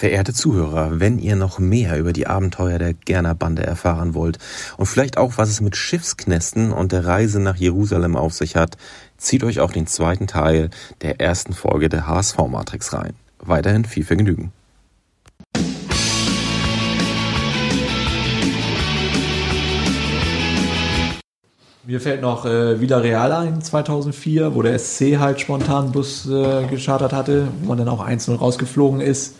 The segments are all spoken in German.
Verehrte Zuhörer, wenn ihr noch mehr über die Abenteuer der Gerner Bande erfahren wollt und vielleicht auch, was es mit Schiffsknästen und der Reise nach Jerusalem auf sich hat, zieht euch auch den zweiten Teil der ersten Folge der HSV Matrix rein. Weiterhin viel Vergnügen. Mir fällt noch äh, Villarreal ein, 2004, wo der SC halt spontan Bus äh, geschartert hatte, wo man dann auch 1-0 rausgeflogen ist.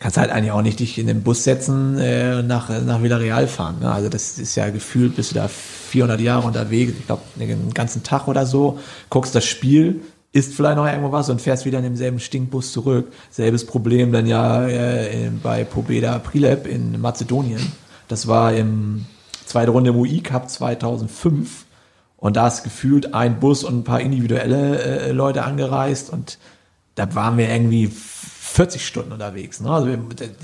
Kannst halt eigentlich auch nicht dich in den Bus setzen äh, nach, nach Villarreal fahren. Ne? Also das ist ja gefühlt, bist du da 400 Jahre unterwegs, ich glaube den ganzen Tag oder so, guckst das Spiel, isst vielleicht noch irgendwo was und fährst wieder in demselben Stinkbus zurück. Selbes Problem dann ja äh, bei Pobeda Prilep in Mazedonien. Das war im zweite Runde im UI Cup 2005 und da ist gefühlt ein Bus und ein paar individuelle äh, Leute angereist und da waren wir irgendwie 40 Stunden unterwegs. Ne? Also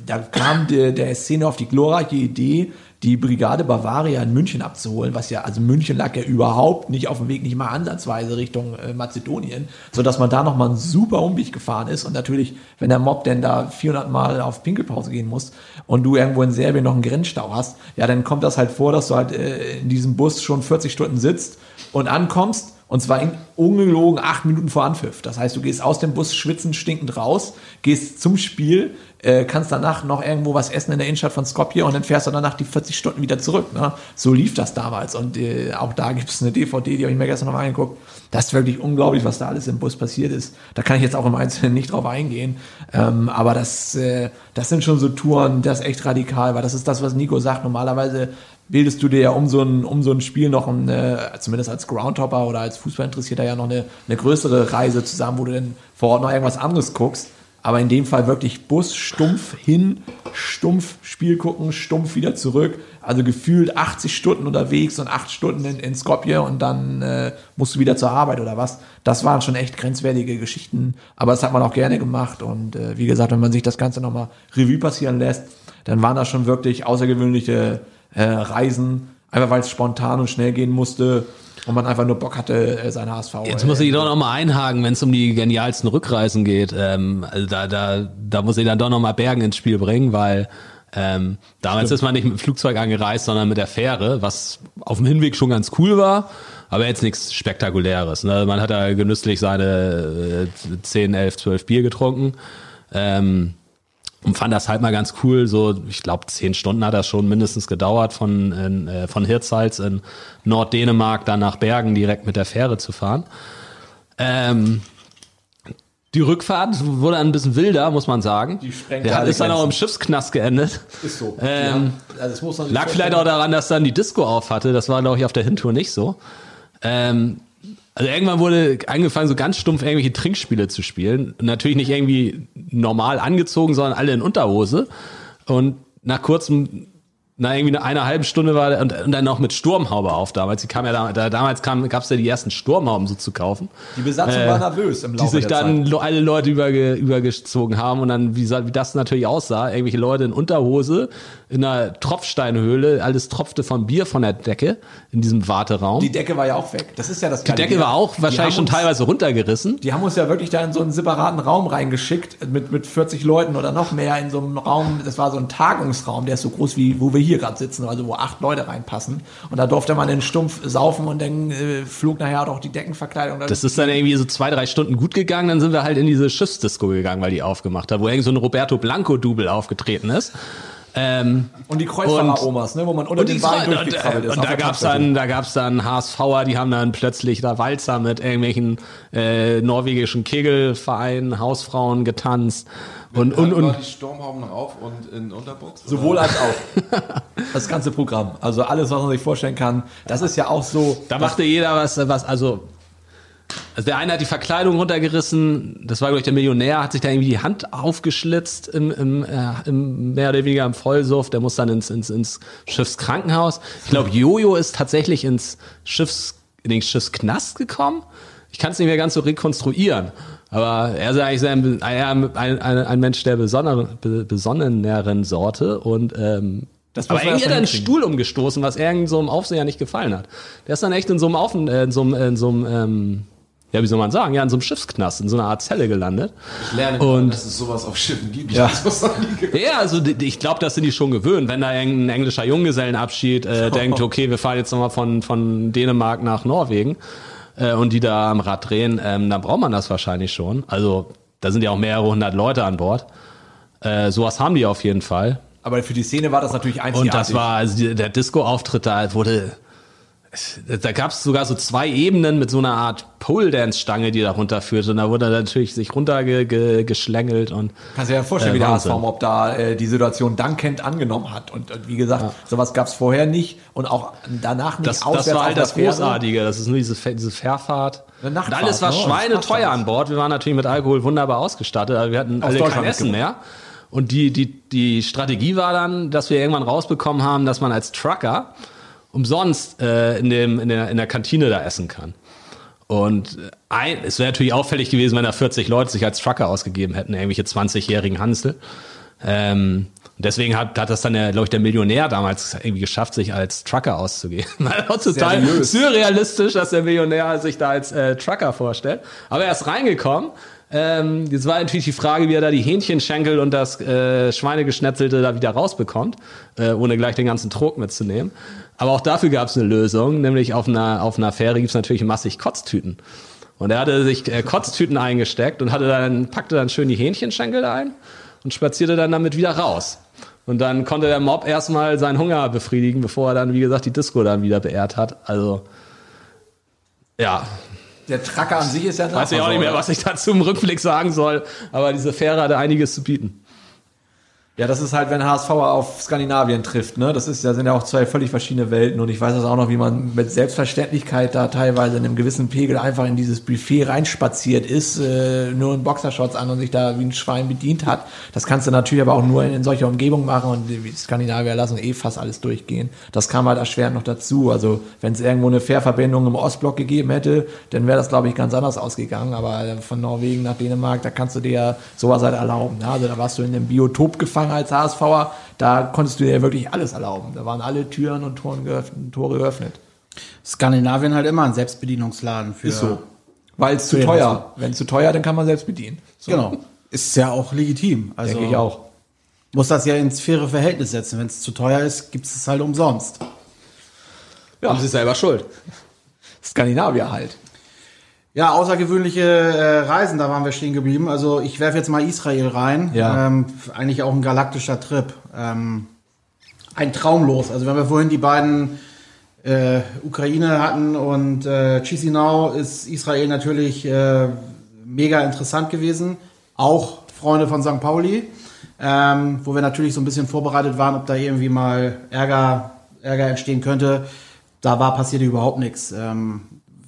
da kam der, der Szene auf die glorreiche Idee, die Brigade Bavaria in München abzuholen, was ja, also München lag ja überhaupt nicht auf dem Weg, nicht mal ansatzweise Richtung äh, Mazedonien, so dass man da nochmal einen super Umweg gefahren ist und natürlich, wenn der Mob denn da 400 Mal auf Pinkelpause gehen muss und du irgendwo in Serbien noch einen Grenzstau hast, ja, dann kommt das halt vor, dass du halt äh, in diesem Bus schon 40 Stunden sitzt und ankommst und zwar in ungelogen acht Minuten vor Anpfiff. Das heißt, du gehst aus dem Bus schwitzend, stinkend raus, gehst zum Spiel, äh, kannst danach noch irgendwo was essen in der Innenstadt von Skopje und dann fährst du danach die 40 Stunden wieder zurück. Ne? So lief das damals. Und äh, auch da gibt es eine DVD, die habe ich mir gestern noch mal angeguckt. Das ist wirklich unglaublich, was da alles im Bus passiert ist. Da kann ich jetzt auch im Einzelnen nicht drauf eingehen. Ähm, aber das, äh, das sind schon so Touren, das ist echt radikal, weil das ist das, was Nico sagt. Normalerweise bildest du dir ja um so ein, um so ein Spiel noch, eine, zumindest als Groundhopper oder als Fußballinteressierter ja noch eine, eine größere Reise zusammen, wo du dann vor Ort noch irgendwas anderes guckst. Aber in dem Fall wirklich Bus, stumpf hin, stumpf Spiel gucken, stumpf wieder zurück. Also gefühlt 80 Stunden unterwegs und 8 Stunden in, in Skopje und dann äh, musst du wieder zur Arbeit oder was. Das waren schon echt grenzwertige Geschichten. Aber das hat man auch gerne gemacht. Und äh, wie gesagt, wenn man sich das Ganze nochmal Revue passieren lässt, dann waren das schon wirklich außergewöhnliche äh, Reisen, einfach weil es spontan und schnell gehen musste und man einfach nur Bock hatte, äh, seine HSV. Jetzt muss ich doch noch mal einhaken, wenn es um die genialsten Rückreisen geht. Ähm, also da, da, da muss ich dann doch noch mal Bergen ins Spiel bringen, weil ähm, damals Stimmt. ist man nicht mit dem Flugzeug angereist, sondern mit der Fähre, was auf dem Hinweg schon ganz cool war, aber jetzt nichts Spektakuläres. Ne? Man hat da genüsslich seine äh, 10, 11, 12 Bier getrunken. Ähm, und fand das halt mal ganz cool. So, ich glaube, zehn Stunden hat das schon mindestens gedauert, von, in, äh, von Hirtshals in Norddänemark dann nach Bergen direkt mit der Fähre zu fahren. Ähm, die Rückfahrt wurde ein bisschen wilder, muss man sagen. Die Der ist dann auch im Schiffsknast geendet. Ist so. Ähm, haben, also lag vielleicht auch daran, dass dann die Disco auf hatte. Das war, glaube ich, auf der Hintour nicht so. Ähm, also irgendwann wurde angefangen, so ganz stumpf irgendwelche Trinkspiele zu spielen. natürlich nicht irgendwie normal angezogen, sondern alle in Unterhose. Und nach kurzem na, irgendwie eine halbe Stunde war und, und dann noch mit Sturmhaube auf damals. Die kam ja da, da damals kam, gab's ja die ersten Sturmhauben so zu kaufen. Die Besatzung äh, war nervös im Laufe Die sich dann Zeit. alle Leute überge, übergezogen haben und dann, wie, wie das natürlich aussah, irgendwelche Leute in Unterhose, in einer Tropfsteinhöhle, alles tropfte von Bier von der Decke in diesem Warteraum. Die Decke war ja auch weg. Das ist ja das Die Decke war auch wahrscheinlich schon uns, teilweise runtergerissen. Die haben uns ja wirklich da in so einen separaten Raum reingeschickt mit, mit 40 Leuten oder noch mehr in so einem Raum. Das war so ein Tagungsraum, der ist so groß wie, wo wir hier gerade sitzen, also wo acht Leute reinpassen. Und da durfte man in Stumpf saufen und dann äh, flog nachher auch die Deckenverkleidung. Das ist dann irgendwie so zwei, drei Stunden gut gegangen. Dann sind wir halt in diese Schiffsdisco gegangen, weil die aufgemacht hat, wo irgend so ein Roberto Blanco-Double aufgetreten ist. Ähm, und die Kreuzfahrer-Omas, ne, wo man unter den Beinen durchgekrabbelt ist. Und da gab's dann, da gab's dann HSVer, die haben dann plötzlich da Walzer mit irgendwelchen äh, norwegischen Kegelvereinen, Hausfrauen getanzt. Und, und, und, die Sturmhauben auf und in Unterbox? Sowohl als auch. Das ganze Programm. Also alles, was man sich vorstellen kann. Das ist ja auch so. Da machte jeder was, was, also also der eine hat die Verkleidung runtergerissen, das war glaube ich der Millionär, hat sich da irgendwie die Hand aufgeschlitzt im, im, äh, im mehr oder weniger im Vollsuff, der muss dann ins, ins, ins Schiffskrankenhaus. Ich glaube, Jojo ist tatsächlich ins Schiffs, in den Schiffsknast gekommen. Ich kann es nicht mehr ganz so rekonstruieren. Aber er ist eigentlich ein, ein, ein, ein Mensch der besonderen, besonneneren Sorte und ähm, das aber irgendwie hat er einen Stuhl umgestoßen, was irgend so einem Aufseher nicht gefallen hat. Der ist dann echt in so einem, äh, in so einem, in so einem ähm, ja, wie soll man sagen, ja, in so einem Schiffsknast, in so einer Art Zelle gelandet. Ich lerne, Und- dass es sowas auf Schiffen gibt. Ja. Ja, also die- ich glaube, das sind die schon gewöhnt. Wenn da irgendein englischer Junggesellenabschied äh, denkt, okay, wir fahren jetzt nochmal von, von Dänemark nach Norwegen äh, und die da am Rad drehen, ähm, dann braucht man das wahrscheinlich schon. Also da sind ja auch mehrere hundert Leute an Bord. Äh, sowas haben die auf jeden Fall. Aber für die Szene war das natürlich einzigartig. Und das war, also der Disco-Auftritt da wurde, da gab es sogar so zwei Ebenen mit so einer Art Pole-Dance-Stange, die da runterführte. Und da wurde er natürlich sich runtergeschlängelt und Kannst du dir ja vorstellen, Äh, wie der. HSV ob da äh, die Situation dankend angenommen hat. Und, und wie gesagt, sowas gab es vorher nicht und auch danach nicht das, das war halt das. Großartige. Das ist nur diese, diese Fährfahrt. Und alles war ne? schweineteuer an Bord. Wir waren natürlich mit Alkohol wunderbar ausgestattet. aber wir hatten alle kein Essen mehr. Und die, die, die Strategie war dann, dass wir irgendwann rausbekommen haben, dass man als Trucker umsonst äh, in, dem, in, der, in der Kantine da essen kann. Und äh, ein, es wäre natürlich auffällig gewesen, wenn da 40 Leute sich als Trucker ausgegeben hätten, irgendwelche 20-jährigen Hansel. Ähm, deswegen hat, hat das dann, der, glaube ich, der Millionär damals irgendwie geschafft, sich als Trucker auszugeben. total surrealistisch, dass der Millionär sich da als äh, Trucker vorstellt. Aber er ist reingekommen. Ähm, jetzt war natürlich die Frage, wie er da die Hähnchenschenkel und das äh, Schweinegeschnetzelte da wieder rausbekommt, äh, ohne gleich den ganzen Trog mitzunehmen. Aber auch dafür gab es eine Lösung, nämlich auf einer, auf einer Fähre gibt's natürlich massig Kotztüten. Und er hatte sich äh, Kotztüten eingesteckt und hatte dann, packte dann schön die Hähnchenschenkel ein und spazierte dann damit wieder raus. Und dann konnte der Mob erstmal seinen Hunger befriedigen, bevor er dann, wie gesagt, die Disco dann wieder beehrt hat. Also, ja, Der Tracker an sich ist ja weiß ich auch nicht mehr, was ich dazu im Rückblick sagen soll, aber diese Fähre hatte einiges zu bieten. Ja, das ist halt, wenn HSV auf Skandinavien trifft, ne? Das ist, da sind ja auch zwei völlig verschiedene Welten und ich weiß das auch noch, wie man mit Selbstverständlichkeit da teilweise in einem gewissen Pegel einfach in dieses Buffet reinspaziert ist, äh, nur in Boxershorts an und sich da wie ein Schwein bedient hat. Das kannst du natürlich aber auch nur in, in solcher Umgebung machen und die Skandinavier lassen eh fast alles durchgehen. Das kam halt erschwerend noch dazu. Also, wenn es irgendwo eine Fährverbindung im Ostblock gegeben hätte, dann wäre das, glaube ich, ganz anders ausgegangen. Aber äh, von Norwegen nach Dänemark, da kannst du dir ja sowas halt erlauben. Ne? Also, da warst du in einem Biotop gefangen als HSVer. Da konntest du dir wirklich alles erlauben. Da waren alle Türen und Toren geöffnet, Tore geöffnet. Skandinavien halt immer ein Selbstbedienungsladen für. Ist so. Weil es zu teuer. Wenn es zu teuer, dann kann man selbst bedienen. So, Genau. Ist ja auch legitim. Also Denke ich auch. muss das ja ins faire Verhältnis setzen. Wenn es zu teuer ist, gibt es es halt umsonst. Ja. Haben sie selber schuld. Skandinavier halt. Ja, außergewöhnliche äh, Reisen, da waren wir stehen geblieben. Also ich werfe jetzt mal Israel rein. Ja. Ähm, eigentlich auch ein galaktischer Trip. Ähm, ein Traumlos. Also wenn wir vorhin die beiden äh, Ukraine hatten und äh, Chisinau, ist Israel natürlich äh, mega interessant gewesen. Auch Freunde von St. Pauli, ähm, wo wir natürlich so ein bisschen vorbereitet waren, ob da irgendwie mal Ärger, Ärger entstehen könnte. Da war passierte überhaupt nichts. Ähm,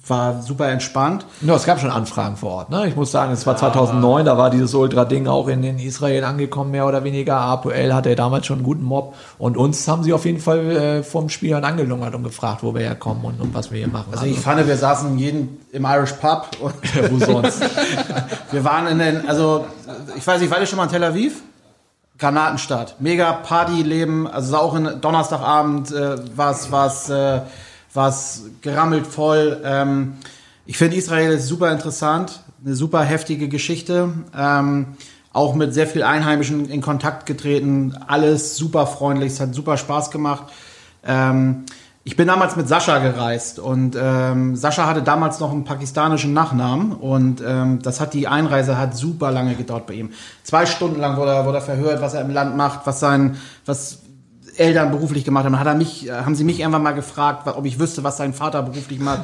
war super entspannt. Ja, es gab schon Anfragen vor Ort. Ne? Ich muss sagen, es war 2009, da war dieses Ultra-Ding auch in, in Israel angekommen, mehr oder weniger. APL hatte damals schon einen guten Mob. Und uns haben sie auf jeden Fall äh, vom Spiel an angelungert und gefragt, wo wir herkommen und, und was wir hier machen. Also ich fand, wir saßen jeden im Irish Pub und wo sonst? wir waren in den, also ich weiß nicht, war ihr schon mal in Tel Aviv? Granatenstadt. Mega Partyleben, also auch in Donnerstagabend äh, war es war's, äh, war's gerammelt voll. Ähm, ich finde Israel ist super interessant, eine super heftige Geschichte. Ähm, auch mit sehr viel Einheimischen in Kontakt getreten, alles super freundlich, es hat super Spaß gemacht. Ähm, ich bin damals mit Sascha gereist und ähm, Sascha hatte damals noch einen pakistanischen Nachnamen und ähm, das hat die Einreise hat super lange gedauert bei ihm. Zwei Stunden lang wurde er, wurde er verhört, was er im Land macht, was sein, was Eltern beruflich gemacht haben. Dann hat er mich, äh, haben sie mich irgendwann mal gefragt, ob ich wüsste, was sein Vater beruflich macht.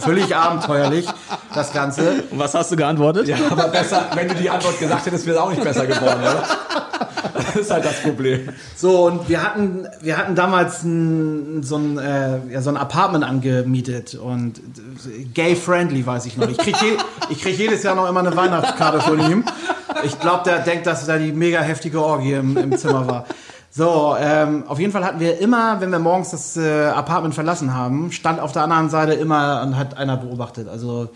Völlig abenteuerlich, das Ganze. Und was hast du geantwortet? ja, aber besser, wenn du die Antwort gesagt hättest, wäre es auch nicht besser geworden, oder? Das ist halt das Problem. So, und wir hatten, wir hatten damals ein, so, ein, äh, ja, so ein Apartment angemietet und äh, gay-friendly, weiß ich noch. Ich krieg, je, ich krieg jedes Jahr noch immer eine Weihnachtskarte von ihm. Ich glaube, der denkt, dass da die mega heftige Orgie im, im Zimmer war. So, ähm, auf jeden Fall hatten wir immer, wenn wir morgens das äh, Apartment verlassen haben, stand auf der anderen Seite immer und hat einer beobachtet. Also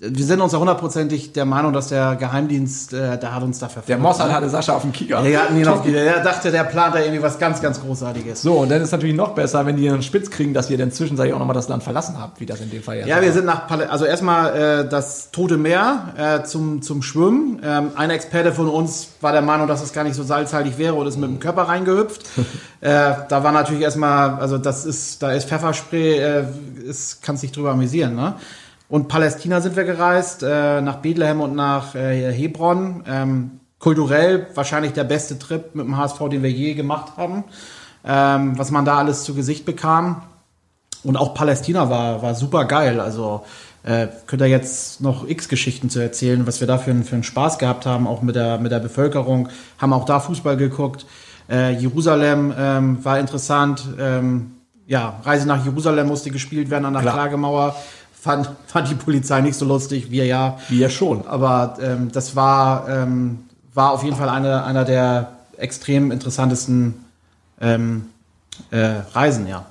wir sind uns ja hundertprozentig der Meinung, dass der Geheimdienst, äh, der hat uns da verfolgt. Der Mossad hatte Sascha auf dem Kicker. Der, hatten ihn auf, der dachte, der plant da irgendwie was ganz, ganz Großartiges. So, und dann ist natürlich noch besser, wenn die einen Spitz kriegen, dass ihr dann zwischenzeitlich auch nochmal das Land verlassen habt, wie das in dem Fall Ja, wir sind nach, Pal also erstmal äh, das Tote Meer äh, zum, zum Schwimmen. Ähm, ein Experte von uns war der Meinung, dass es gar nicht so salzhaltig wäre und ist mit dem Körper reingehüpft. äh, da war natürlich erstmal, also das ist, da ist Pfefferspray, äh, ist, kannst dich drüber amüsieren, ne? Und Palästina sind wir gereist, äh, nach Bethlehem und nach äh, Hebron. Ähm, kulturell wahrscheinlich der beste Trip mit dem HSV, den wir je gemacht haben. Ähm, was man da alles zu Gesicht bekam. Und auch Palästina war, war super geil. Also äh, könnt ihr jetzt noch x Geschichten zu erzählen, was wir da für, einen- für einen Spaß gehabt haben, auch mit der, mit der Bevölkerung. Haben auch da Fußball geguckt. Äh, Jerusalem ähm, war interessant. Ähm, ja, Reise nach Jerusalem musste gespielt werden an der Klar. Klagemauer. Fand, fand die Polizei nicht so lustig, wir ja. Wir schon. Aber ähm, das war, ähm, war auf jeden Fall eine, einer der extrem interessantesten ähm, äh, Reisen, ja.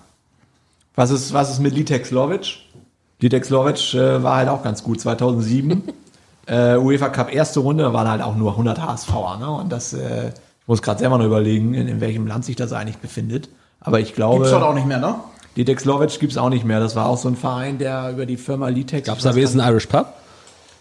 Was ist, was ist mit Litek Slovic? Litek Slovic äh, war halt auch ganz gut 2007. äh, UEFA Cup erste Runde, da waren halt auch nur 100 HSVer. Ne? Und das, äh, ich muss gerade selber noch überlegen, in, in welchem Land sich das eigentlich befindet. Aber ich glaube, Gibt's dort auch nicht mehr, ne? Litek Slovic gibt's auch nicht mehr. Das war auch so ein Verein, der über die Firma Litek. Gab es da wenigstens einen Irish Pub?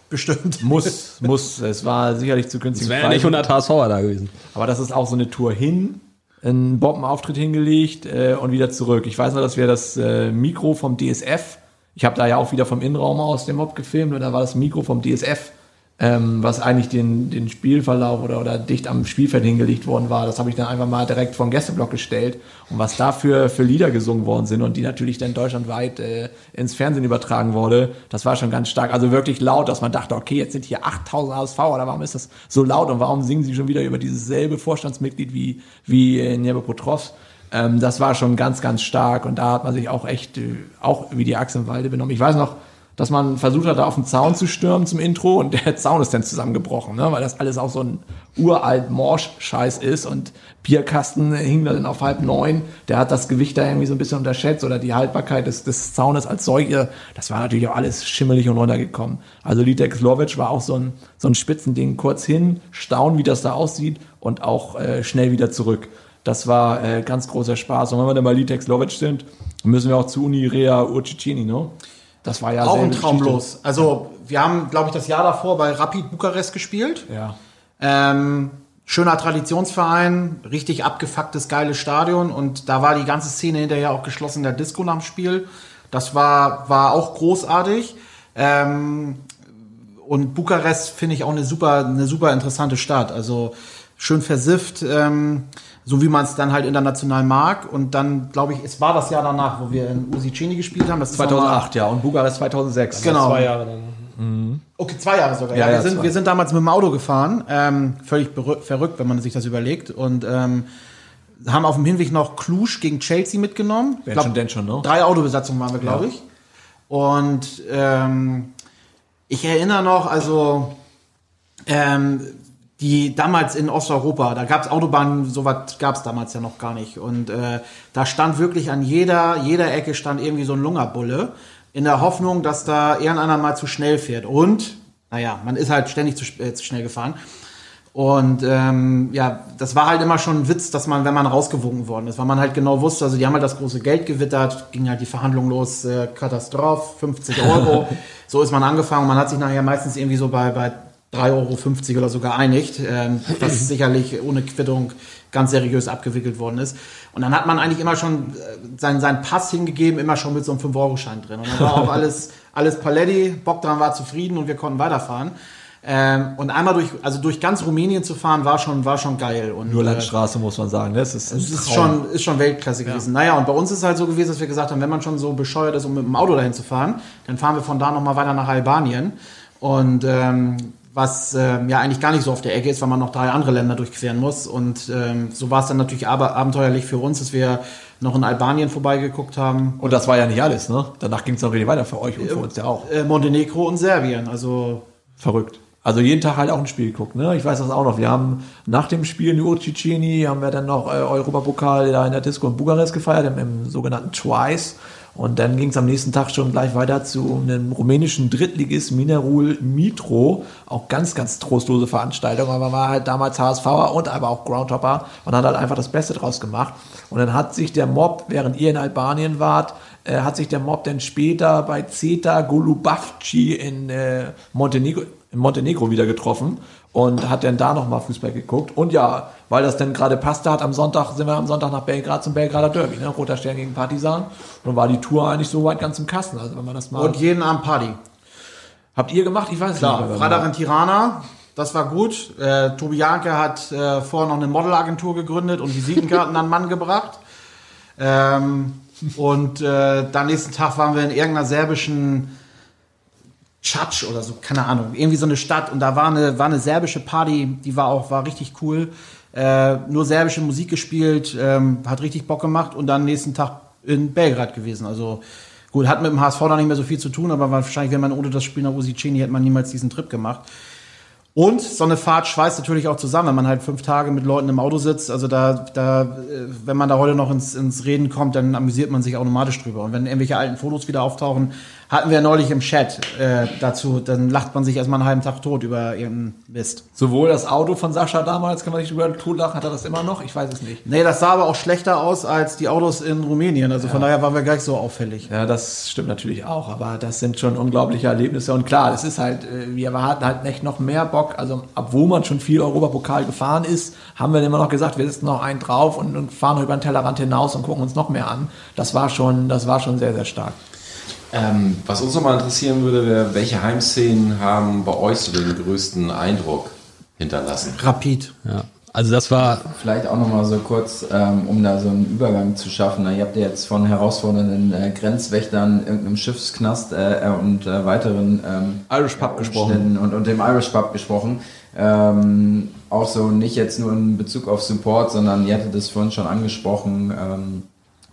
Bestimmt. Muss, muss. Es war sicherlich zu günstig. Es wären ja nicht 100 HSVer da gewesen. Aber das ist auch so eine Tour hin, einen Bombenauftritt hingelegt äh, und wieder zurück. Ich weiß noch, dass wir das äh, Mikro vom DSF, ich habe da ja auch wieder vom Innenraum aus dem Mob gefilmt und da war das Mikro vom DSF, ähm, was eigentlich den, den Spielverlauf oder, oder dicht am Spielfeld hingelegt worden war. Das habe ich dann einfach mal direkt vom Gästeblock gestellt und was dafür für Lieder gesungen worden sind und die natürlich dann deutschlandweit äh, ins Fernsehen übertragen wurde, das war schon ganz stark. Also wirklich laut, dass man dachte, okay, jetzt sind hier 8000 HSV oder warum ist das so laut und warum singen sie schon wieder über dieses selbe Vorstandsmitglied wie, wie äh, Njebe Potros? Ähm, das war schon ganz, ganz stark und da hat man sich auch echt, äh, auch wie die Axt im Walde benommen. Ich weiß noch, dass man versucht hat, da auf den Zaun zu stürmen zum Intro und der Zaun ist dann zusammengebrochen, ne? weil das alles auch so ein uralt Morsch-Scheiß ist und Bierkasten hing da dann auf halb neun. Der hat das Gewicht da irgendwie so ein bisschen unterschätzt oder die Haltbarkeit des, des Zaunes als solche. Das war natürlich auch alles schimmelig und runtergekommen. Also Litek Slovic war auch so ein, so ein Spitzending. Kurz hin, staunen, wie das da aussieht und auch äh, schnell wieder zurück. Das war äh, ganz großer Spaß. Und wenn wir dann bei Litek Slovic sind, müssen wir auch zu Unirea Urcicini, ne? Das war ja Auch ein Traumlos. Also, wir haben, glaube ich, das Jahr davor bei Rapid Bukarest gespielt. Ja. Ähm, schöner Traditionsverein, richtig abgefucktes, geiles Stadion und da war die ganze Szene hinterher auch geschlossen in der Disco nach dem Spiel. Das war, war auch großartig. Ähm, und Bukarest finde ich auch eine super, eine super interessante Stadt. Also schön versifft, ähm, so wie man es dann halt international mag. Und dann, glaube ich, es war das Jahr danach, wo wir in Usicini gespielt haben. Das ist nochmal- 2008, ja. Und Bukarest 2006. Genau. Zwei Jahre dann. Okay, zwei Jahre sogar. Ja, Ja, wir, ja, sind, zwei. wir sind damals mit dem Auto gefahren, ähm, völlig verrückt, wenn man sich das überlegt. Und ähm, haben auf dem Hinweg noch Cluj gegen Chelsea mitgenommen. Wenn Glaub, schon, denn schon, ne? Drei Autobesatzungen waren wir, glaube Ja. ich. Und ähm, ich erinnere noch, also ähm, die damals in Osteuropa, da gab es Autobahnen, sowas gab es damals ja noch gar nicht. Und äh, da stand wirklich an jeder, jeder Ecke stand irgendwie so ein Lungerbulle, in der Hoffnung, dass da irgendeiner mal zu schnell fährt. Und, naja, man ist halt ständig zu, äh, zu schnell gefahren. Und ähm, ja, das war halt immer schon ein Witz, dass man, wenn man rausgewunken worden ist, weil man halt genau wusste, also die haben halt das große Geld gewittert, ging halt die Verhandlung los, äh, Katastrophe, 50 Euro. so ist man angefangen. Man hat sich nachher meistens irgendwie so bei, bei 3,50 Euro oder so geeinigt, ähm, was sicherlich ohne Quittung ganz seriös abgewickelt worden ist. Und dann hat man eigentlich immer schon äh, seinen, seinen Pass hingegeben, immer schon mit so einem 5-Euro-Schein drin. Und dann war auch alles, alles Paletti, Bogdan war zufrieden und wir konnten weiterfahren. Ähm, und einmal durch, also durch ganz Rumänien zu fahren, war schon, war schon geil. Und, Nur äh, Landstraße, muss man sagen. ne? Das ist, ein es ist schon, ist schon Weltklasse gewesen. Naja, und bei uns ist halt so gewesen, dass wir gesagt haben, wenn man schon so bescheuert ist, um mit dem Auto dahin zu fahren, dann fahren wir von da nochmal weiter nach Albanien. Und ähm, was ähm, ja eigentlich gar nicht so auf der Ecke ist, weil man noch drei andere Länder durchqueren muss. Und ähm, so war es dann natürlich aber abenteuerlich für uns, dass wir noch in Albanien vorbeigeguckt haben. Und das war ja nicht alles, ne? Danach ging es noch richtig weiter für euch und für uns ja auch. Äh, Montenegro und Serbien. Also Verrückt. Also jeden Tag halt auch ein Spiel geguckt, ne? Ich weiß das auch noch. Wir haben nach dem Spiel in Urcicini haben wir dann noch äh, Europapokal da in der Disco in Bukarest gefeiert, im, im sogenannten Twice. Und dann ging es am nächsten Tag schon gleich weiter zu einem rumänischen Drittligist Minerul Mitro. Auch ganz, ganz trostlose Veranstaltung, aber war halt damals HSVer und aber auch Groundhopper und hat halt einfach das Beste draus gemacht. Und dann hat sich der Mob, während ihr in Albanien wart, äh, hat sich der Mob dann später bei Zeta Golubavci in äh, Montenegro, in Montenegro wieder getroffen und hat dann da nochmal Fußball geguckt. Und ja, weil das dann gerade passte hat, am Sonntag sind wir am Sonntag nach Belgrad zum Belgrader Derby, ne? Roter Stern gegen Partisan. Und dann war die Tour eigentlich so weit ganz im Kasten. Also wenn man das mal. Und jeden Abend Party. habt ihr gemacht? Ich weiß es Klar, nicht. mehr. Freitag in Tirana, das war gut. Äh, Tobi Janke hat äh, vorher noch eine Modelagentur gegründet und Visitenkarten an Mann gebracht. Ähm, und äh, dann nächsten Tag waren wir in irgendeiner serbischen Tschatsch oder so, keine Ahnung, irgendwie so eine Stadt und da war eine, war eine serbische Party, die war auch, war richtig cool. Äh, nur serbische Musik gespielt, ähm, hat richtig Bock gemacht und dann nächsten Tag in Belgrad gewesen. Also gut, hat mit dem HSV da nicht mehr so viel zu tun, aber wahrscheinlich, wenn man ohne das Spiel nach Usicini hätte man niemals diesen Trip gemacht. Und so eine Fahrt schweißt natürlich auch zusammen, wenn man halt fünf Tage mit Leuten im Auto sitzt. Also da, da, äh, wenn man da heute noch ins, ins Reden kommt, dann amüsiert man sich automatisch drüber. Und wenn irgendwelche alten Fotos wieder auftauchen, hatten wir neulich im Chat äh, dazu, dann lacht man sich erstmal einen halben Tag tot über irgendeinen Mist. Sowohl das Auto von Sascha damals, kann man nicht drüber totlachen, hat er das immer noch? Ich weiß es nicht. Nee, das sah aber auch schlechter aus als die Autos in Rumänien. Also von daher waren wir gleich so auffällig. Ja, das stimmt natürlich auch, aber das sind schon unglaubliche Erlebnisse. Und klar, es ist halt, äh, wir hatten halt echt noch mehr Bock. Also, obwohl man schon viel Europapokal gefahren ist, haben wir immer noch gesagt, wir sitzen noch einen drauf und, und fahren über den Tellerrand hinaus und gucken uns noch mehr an. Das war schon, das war schon sehr, sehr stark. Ähm, was uns nochmal interessieren würde, wäre, welche Heimszenen haben bei euch so den größten Eindruck hinterlassen? Rapid. Ja. Also das war Vielleicht auch nochmal so kurz, ähm, um da so einen Übergang zu schaffen. Na, Ihr habt ja jetzt von herausfordernden äh, Grenzwächtern, irgendeinem Schiffsknast äh, und äh, weiteren ähm, Irish Pub gesprochen. Und, und dem Irish Pub gesprochen. Ähm, auch so nicht jetzt nur in Bezug auf Support, sondern ihr hattet das vorhin schon angesprochen, ähm,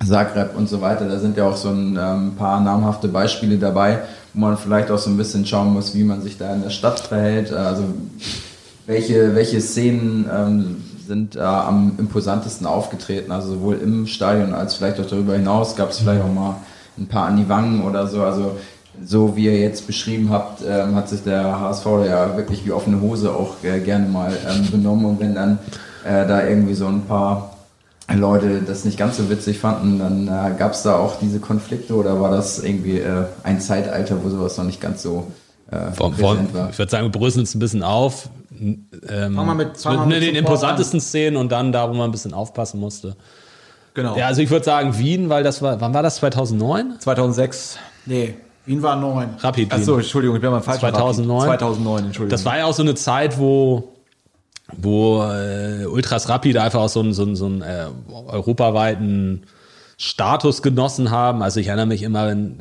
Zagreb und so weiter. Da sind ja auch so ein ähm, paar namhafte Beispiele dabei, wo man vielleicht auch so ein bisschen schauen muss, wie man sich da in der Stadt verhält. Also welche, welche Szenen ähm, sind äh, am imposantesten aufgetreten, also sowohl im Stadion als vielleicht auch darüber hinaus. Gab es vielleicht auch mal ein paar an die Wangen oder so. Also so wie ihr jetzt beschrieben habt, ähm, hat sich der HSV ja wirklich wie offene Hose auch äh, gerne mal ähm, benommen. Und wenn dann äh, da irgendwie so ein paar Leute das nicht ganz so witzig fanden, dann äh, gab es da auch diese Konflikte oder war das irgendwie äh, ein Zeitalter, wo sowas noch nicht ganz so äh, Vor, vor, war? ich würde sagen, wir bröseln uns ein bisschen auf. Ähm, Fangen wir mit- fangen wir mit mit den imposantesten Szenen und dann da, wo man ein bisschen aufpassen musste. Genau. Ja, also ich würde sagen Wien, weil das war, wann war das? 2009? 2006. Nee, Wien war neun. Rapid Wien. Achso, Entschuldigung, ich bin mal falsch. 2009? 2009, Entschuldigung. Das war ja auch so eine Zeit, wo, wo äh, Ultras Rapid einfach auch so einen, so einen, so einen äh, europaweiten Status genossen haben. Also ich erinnere mich immer, wenn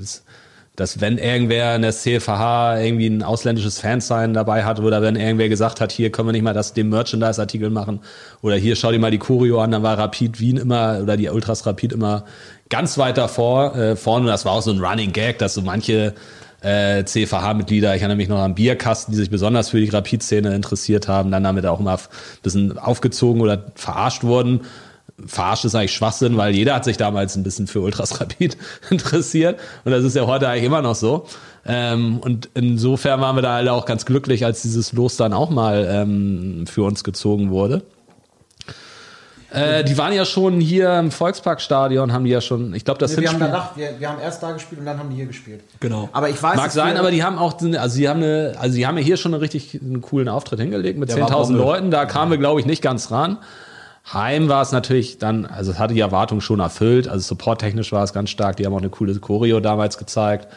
dass wenn irgendwer in der CFH irgendwie ein ausländisches Fansign dabei hat oder wenn irgendwer gesagt hat, hier können wir nicht mal das, den Merchandise-Artikel machen oder hier schau dir mal die Choreo an, dann war Rapid Wien immer oder die Ultras Rapid immer ganz weit davor, äh, vorne. Das war auch so ein Running Gag, dass so manche äh, CVH-Mitglieder, ich erinnere mich noch an Bierkasten, die sich besonders für die Rapid-Szene interessiert haben, dann damit auch immer ein bisschen aufgezogen oder verarscht wurden. Verarscht ist eigentlich Schwachsinn, weil jeder hat sich damals ein bisschen für Ultras Rapid interessiert und das ist ja heute eigentlich immer noch so. Ähm, und insofern waren wir da alle auch ganz glücklich, als dieses Los dann auch mal ähm, für uns gezogen wurde. Äh, die waren ja schon hier im Volksparkstadion, haben die ja schon, ich glaube, das Nee, sind wir haben Spiele- danach, wir, wir haben erst da gespielt und dann haben die hier gespielt. Genau. Aber ich weiß, Mag sein, aber die haben auch, also die haben eine, also die haben ja hier schon einen richtig einen coolen Auftritt hingelegt mit Der war 10.000 Bombe. Leuten. Da kamen wir, glaube ich, nicht ganz ran. Heim war es natürlich dann, also es hatte die Erwartung schon erfüllt. Also supporttechnisch war es ganz stark. Die haben auch eine coole Choreo damals gezeigt.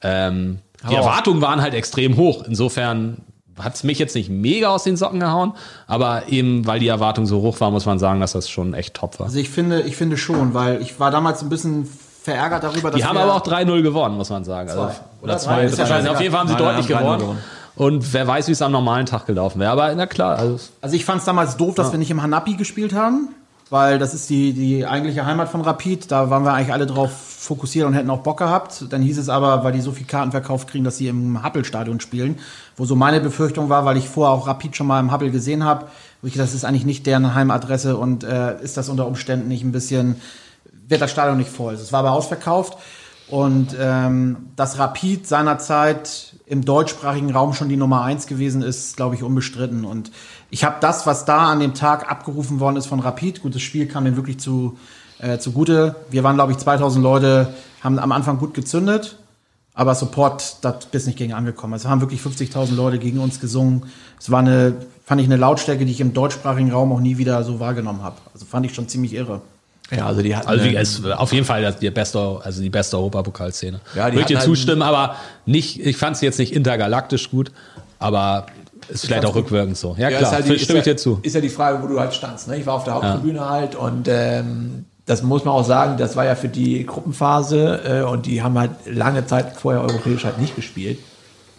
Ähm, die Erwartungen waren halt extrem hoch. Insofern hat es mich jetzt nicht mega aus den Socken gehauen, aber eben weil die Erwartung so hoch war, muss man sagen, dass das schon echt top war. Also ich finde, ich finde schon, weil ich war damals ein bisschen verärgert darüber, dass Die haben wir- aber auch 3-0 gewonnen, muss man sagen. Also, Zwei. oder Oder 2 drei, ist ja scheißegal. Auf jeden Fall haben sie Nein, nein, deutlich haben 3-0 gewonnen. gewonnen. Und wer weiß, wie es am normalen Tag gelaufen wäre. Aber na klar, also Also ich fand es damals doof, dass wir nicht im Hanapi gespielt haben, weil das ist die, die eigentliche Heimat von Rapid. Da waren wir eigentlich alle drauf fokussiert und hätten auch Bock gehabt. Dann hieß es aber, weil die so viel Karten verkauft kriegen, dass sie im Happelstadion spielen. Wo so meine Befürchtung war, weil ich vorher auch Rapid schon mal im Happel gesehen habe, wo ich das ist eigentlich nicht deren Heimadresse und äh, ist das unter Umständen nicht ein bisschen, wird das Stadion nicht voll. Es war aber ausverkauft. Und ähm, dass Rapid seinerzeit im deutschsprachigen Raum schon die Nummer eins gewesen ist, glaube ich, unbestritten. Und ich habe das, was da an dem Tag abgerufen worden ist von Rapid, gut, das Spiel kam denen wirklich zu, äh, zugute. Wir waren, glaube ich, 2000 Leute, haben am Anfang gut gezündet, aber Support, das ist nicht gegen angekommen. Es haben wirklich 50.000 Leute gegen uns gesungen. Es war eine, fand ich eine Lautstärke, die ich im deutschsprachigen Raum auch nie wieder so wahrgenommen habe. Also fand ich schon ziemlich irre. Ja, also die hatten Also wie, es, auf jeden Fall die beste, also die beste Europapokalszene. Ja, die Würde ich dir halt- zustimmen, aber nicht, ich fand es jetzt nicht intergalaktisch gut, aber ist vielleicht auch rückwirkend so. Ja, Ja, klar, halt die, stimme ich ja, dir zu. Ist ja die Frage, wo du halt standst. Ne? Ich war auf der Haupttribüne halt und ähm, das muss man auch sagen, das war ja für die Gruppenphase äh, und die haben halt lange Zeit vorher europäisch halt nicht gespielt.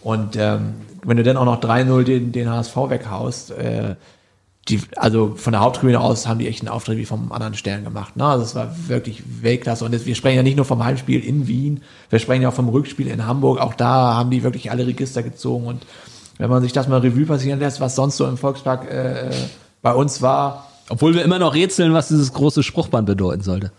Und ähm, wenn du dann auch noch 3-0 den, den HSV weghaust, äh, die, also von der Haupttribüne aus haben die echt einen Auftritt wie vom anderen Stern gemacht. Ne? Also es war wirklich Weltklasse. Und das, wir sprechen ja nicht nur vom Heimspiel in Wien, wir sprechen ja auch vom Rückspiel in Hamburg. Auch da haben die wirklich alle Register gezogen. Und wenn man sich das mal Revue passieren lässt, was sonst so im Volkspark äh, bei uns war, Obwohl wir immer noch rätseln, was dieses große Spruchband bedeuten sollte.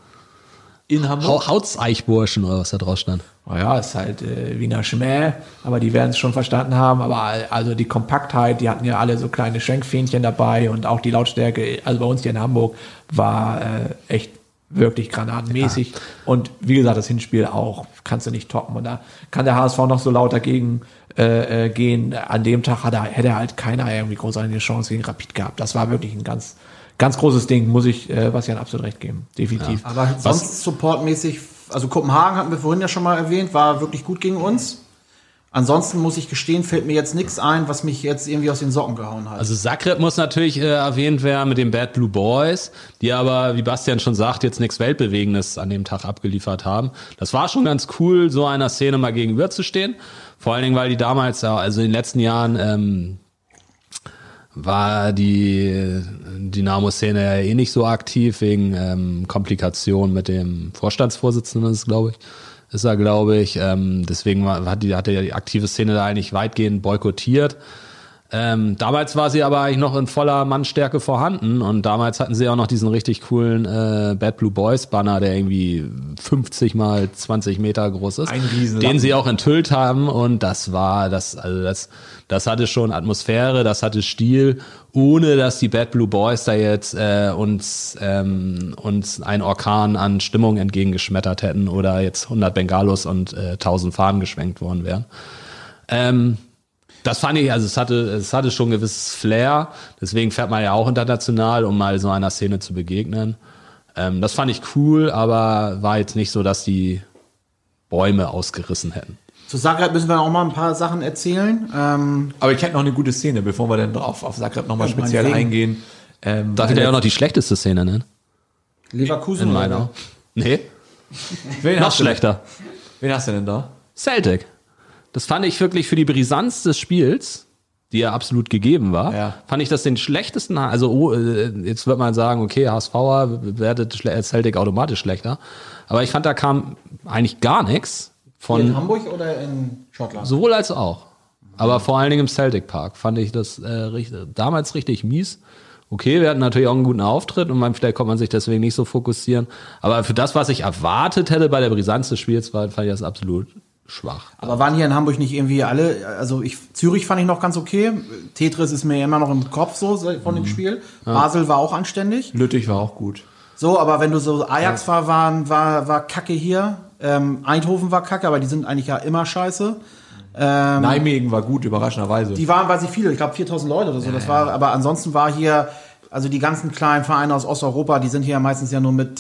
in Hamburg. Hau- Haut's-Eichburschen oder was da drauf stand. Naja, ist halt äh, Wiener Schmäh, aber die werden es schon verstanden haben. Aber also die Kompaktheit, die hatten ja alle so kleine Schenkfähnchen dabei und auch die Lautstärke, also bei uns hier in Hamburg, war äh, echt wirklich granatenmäßig. Und wie gesagt, das Hinspiel auch, kannst du nicht toppen. Und da kann der HSV noch so laut dagegen äh, äh, gehen. An dem Tag hat er, hätte er halt keiner irgendwie großartige Chance gegen Rapid gehabt. Das war wirklich ein ganz, ganz großes Ding, muss ich äh, Bastian absolut recht geben. Definitiv. Aber sonst supportmäßig, also Kopenhagen hatten wir vorhin ja schon mal erwähnt, war wirklich gut gegen uns. Ansonsten muss ich gestehen, fällt mir jetzt nichts ein, was mich jetzt irgendwie aus den Socken gehauen hat. Also Zagreb muss natürlich äh, erwähnt werden mit den Bad Blue Boys, die aber, wie Bastian schon sagt, jetzt nichts Weltbewegendes an dem Tag abgeliefert haben. Das war schon ganz cool, so einer Szene mal gegenüberzustehen. Vor allen Dingen, weil die damals, also in den letzten Jahren, ähm, war die Dynamo-Szene ja eh nicht so aktiv wegen ähm, Komplikationen mit dem Vorstandsvorsitzenden, ist glaube ich. Ist er, glaube ich. Ähm, deswegen war, hat, die, hat die aktive Szene da eigentlich weitgehend boykottiert. Ähm, damals war sie aber eigentlich noch in voller Mannstärke vorhanden und damals hatten sie auch noch diesen richtig coolen äh, Bad Blue Boys Banner, der irgendwie 50 mal 20 Meter groß ist, Ein Riesenlappen. den sie auch enthüllt haben und das war das also das das hatte schon Atmosphäre, das hatte Stil, ohne dass die Bad Blue Boys da jetzt äh, uns ähm, uns ein Orkan an Stimmung entgegengeschmettert hätten oder jetzt 100 Bengalos und äh, 1000 Fahnen geschwenkt worden wären. Ähm, das fand ich, also es hatte, es hatte schon ein gewisses Flair. Deswegen fährt man ja auch international, um mal so einer Szene zu begegnen. Ähm, das fand ich cool, aber war jetzt nicht so, dass die Bäume ausgerissen hätten. Zu Zagreb müssen wir auch mal ein paar Sachen erzählen. Ähm, Aber ich hätte noch eine gute Szene, bevor wir dann drauf auf Zagreb nochmal Ja, speziell meinetwegen. eingehen. Ähm, Darf ich da ja auch noch die schlechteste Szene nennen? Leverkusen In oder meiner. Nee, wen, noch hast du, schlechter. wen hast du denn da? Celtic. Das fand ich wirklich für die Brisanz des Spiels, die ja absolut gegeben war, Ja. fand ich das den schlechtesten, also oh, äh, jetzt wird man sagen, okay, HSVer Schle- Celtic automatisch schlechter, aber ich fand, da kam eigentlich gar nichts in von Hamburg oder in Schottland? sowohl als auch. Aber vor allen Dingen im Celtic Park fand ich das äh, richtig, damals richtig mies. Okay, wir hatten natürlich auch einen guten Auftritt und man, vielleicht konnte man sich deswegen nicht so fokussieren. Aber für das, was ich erwartet hätte bei der Brisanz des Spiels, war, fand ich das absolut schwach. Aber waren hier in Hamburg nicht irgendwie alle, also ich, Zürich fand ich noch ganz okay. Tetris ist mir immer noch im Kopf so von dem Spiel. Basel war auch anständig. Lüttich war auch gut. So, aber wenn du so Ajax war, waren, war, war Kacke hier. Ähm, Eindhoven war Kacke, aber die sind eigentlich ja immer scheiße. Nijmegen war gut, überraschenderweise. Die waren, weil sie viele, ich glaube 4000 Leute oder so, das war, aber ansonsten war hier, also die ganzen kleinen Vereine aus Osteuropa, die sind hier meistens ja nur mit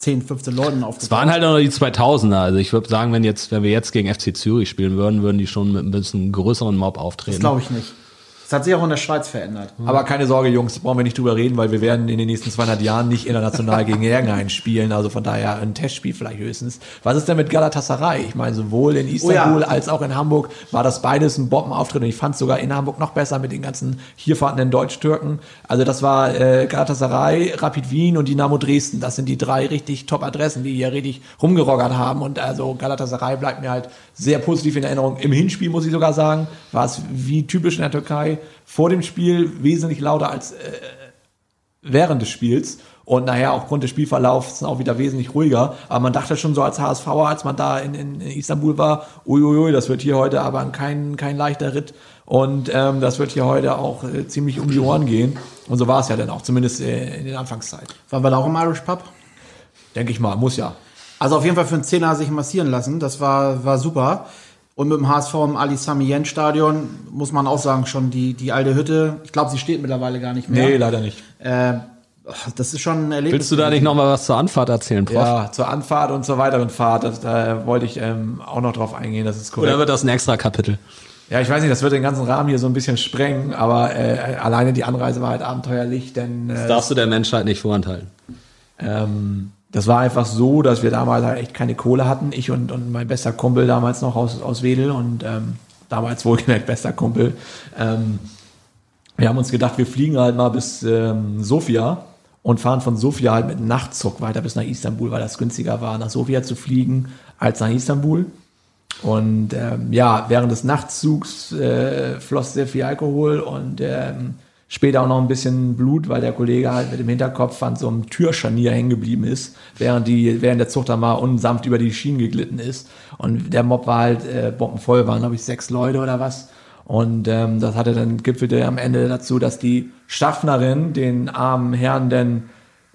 10, 15 Leuten Es aufgebaut. waren halt auch noch die 2000er. Also ich würde sagen, wenn jetzt, wenn wir jetzt gegen FC Zürich spielen würden, würden die schon mit ein bisschen größeren Mob Das auftreten. glaube ich nicht. Das hat sich auch in der Schweiz verändert. Aber keine Sorge, Jungs, brauchen wir nicht drüber reden, weil wir werden in den nächsten 200 Jahren nicht international gegen Ergenheim spielen. Also von daher ein Testspiel vielleicht höchstens. Was ist denn mit Galatasaray? Ich meine, sowohl in Istanbul Oh ja. als auch in Hamburg war das beides ein Bombenauftritt. Und ich fand es sogar in Hamburg noch besser mit den ganzen hier fahrenden Deutsch-Türken. Also das war äh, Galatasaray, Rapid Wien und Dynamo Dresden. Das sind die drei richtig Top-Adressen, die hier richtig rumgeroggert haben. Und also Galatasaray bleibt mir halt sehr positiv in Erinnerung. Im Hinspiel muss ich sogar sagen, war es wie typisch in der Türkei vor dem Spiel wesentlich lauter als äh, während des Spiels und nachher aufgrund des Spielverlaufs auch wieder wesentlich ruhiger. Aber man dachte schon so als HSV, als man da in, in Istanbul war, uiuiui, das wird hier heute aber kein, kein leichter Ritt und ähm, das wird hier heute auch äh, ziemlich um die Ohren gehen. Und so war es ja dann auch, zumindest äh, in den Anfangszeiten. Waren wir da auch im Irish Pub? Denke ich mal, muss ja. Also auf jeden Fall für einen Zehner sich massieren lassen. Das war, war super. Und mit dem HSV im Ali Sami Yen Stadion muss man auch sagen, schon die, die alte Hütte. Ich glaube, sie steht mittlerweile gar nicht mehr. Nee, leider nicht. Äh, das ist schon ein Erlebnis. Willst du da nicht nochmal was zur Anfahrt erzählen, Prof? Ja, zur Anfahrt und zur weiteren Fahrt, das, da wollte ich ähm, auch noch drauf eingehen, das ist korrekt. Oder wird das ein extra Kapitel? Ja, ich weiß nicht, das wird den ganzen Rahmen hier so ein bisschen sprengen, aber äh, alleine die Anreise war halt abenteuerlich, denn Das äh, darfst du der Menschheit nicht vorenthalten. ähm, das war einfach so, dass wir damals halt echt keine Kohle hatten. Ich und, und mein bester Kumpel damals noch aus, aus Wedel und ähm, damals wohlgemerkt bester Kumpel. Ähm, wir haben uns gedacht, wir fliegen halt mal bis ähm, Sofia und fahren von Sofia halt mit Nachtzug weiter bis nach Istanbul, weil das günstiger war, nach Sofia zu fliegen als nach Istanbul. Und ähm, ja, während des Nachtzugs äh, floss sehr viel Alkohol und ähm, später auch noch ein bisschen Blut, weil der Kollege halt mit dem Hinterkopf an so einem Türscharnier hängen geblieben ist, während, die, während der Zug da mal unsanft über die Schienen geglitten ist. Und der Mob war halt äh, bombenvoll, waren glaube ich sechs Leute oder was. Und ähm, das hatte dann gipfelte am Ende dazu, dass die Schaffnerin den armen Herrn denn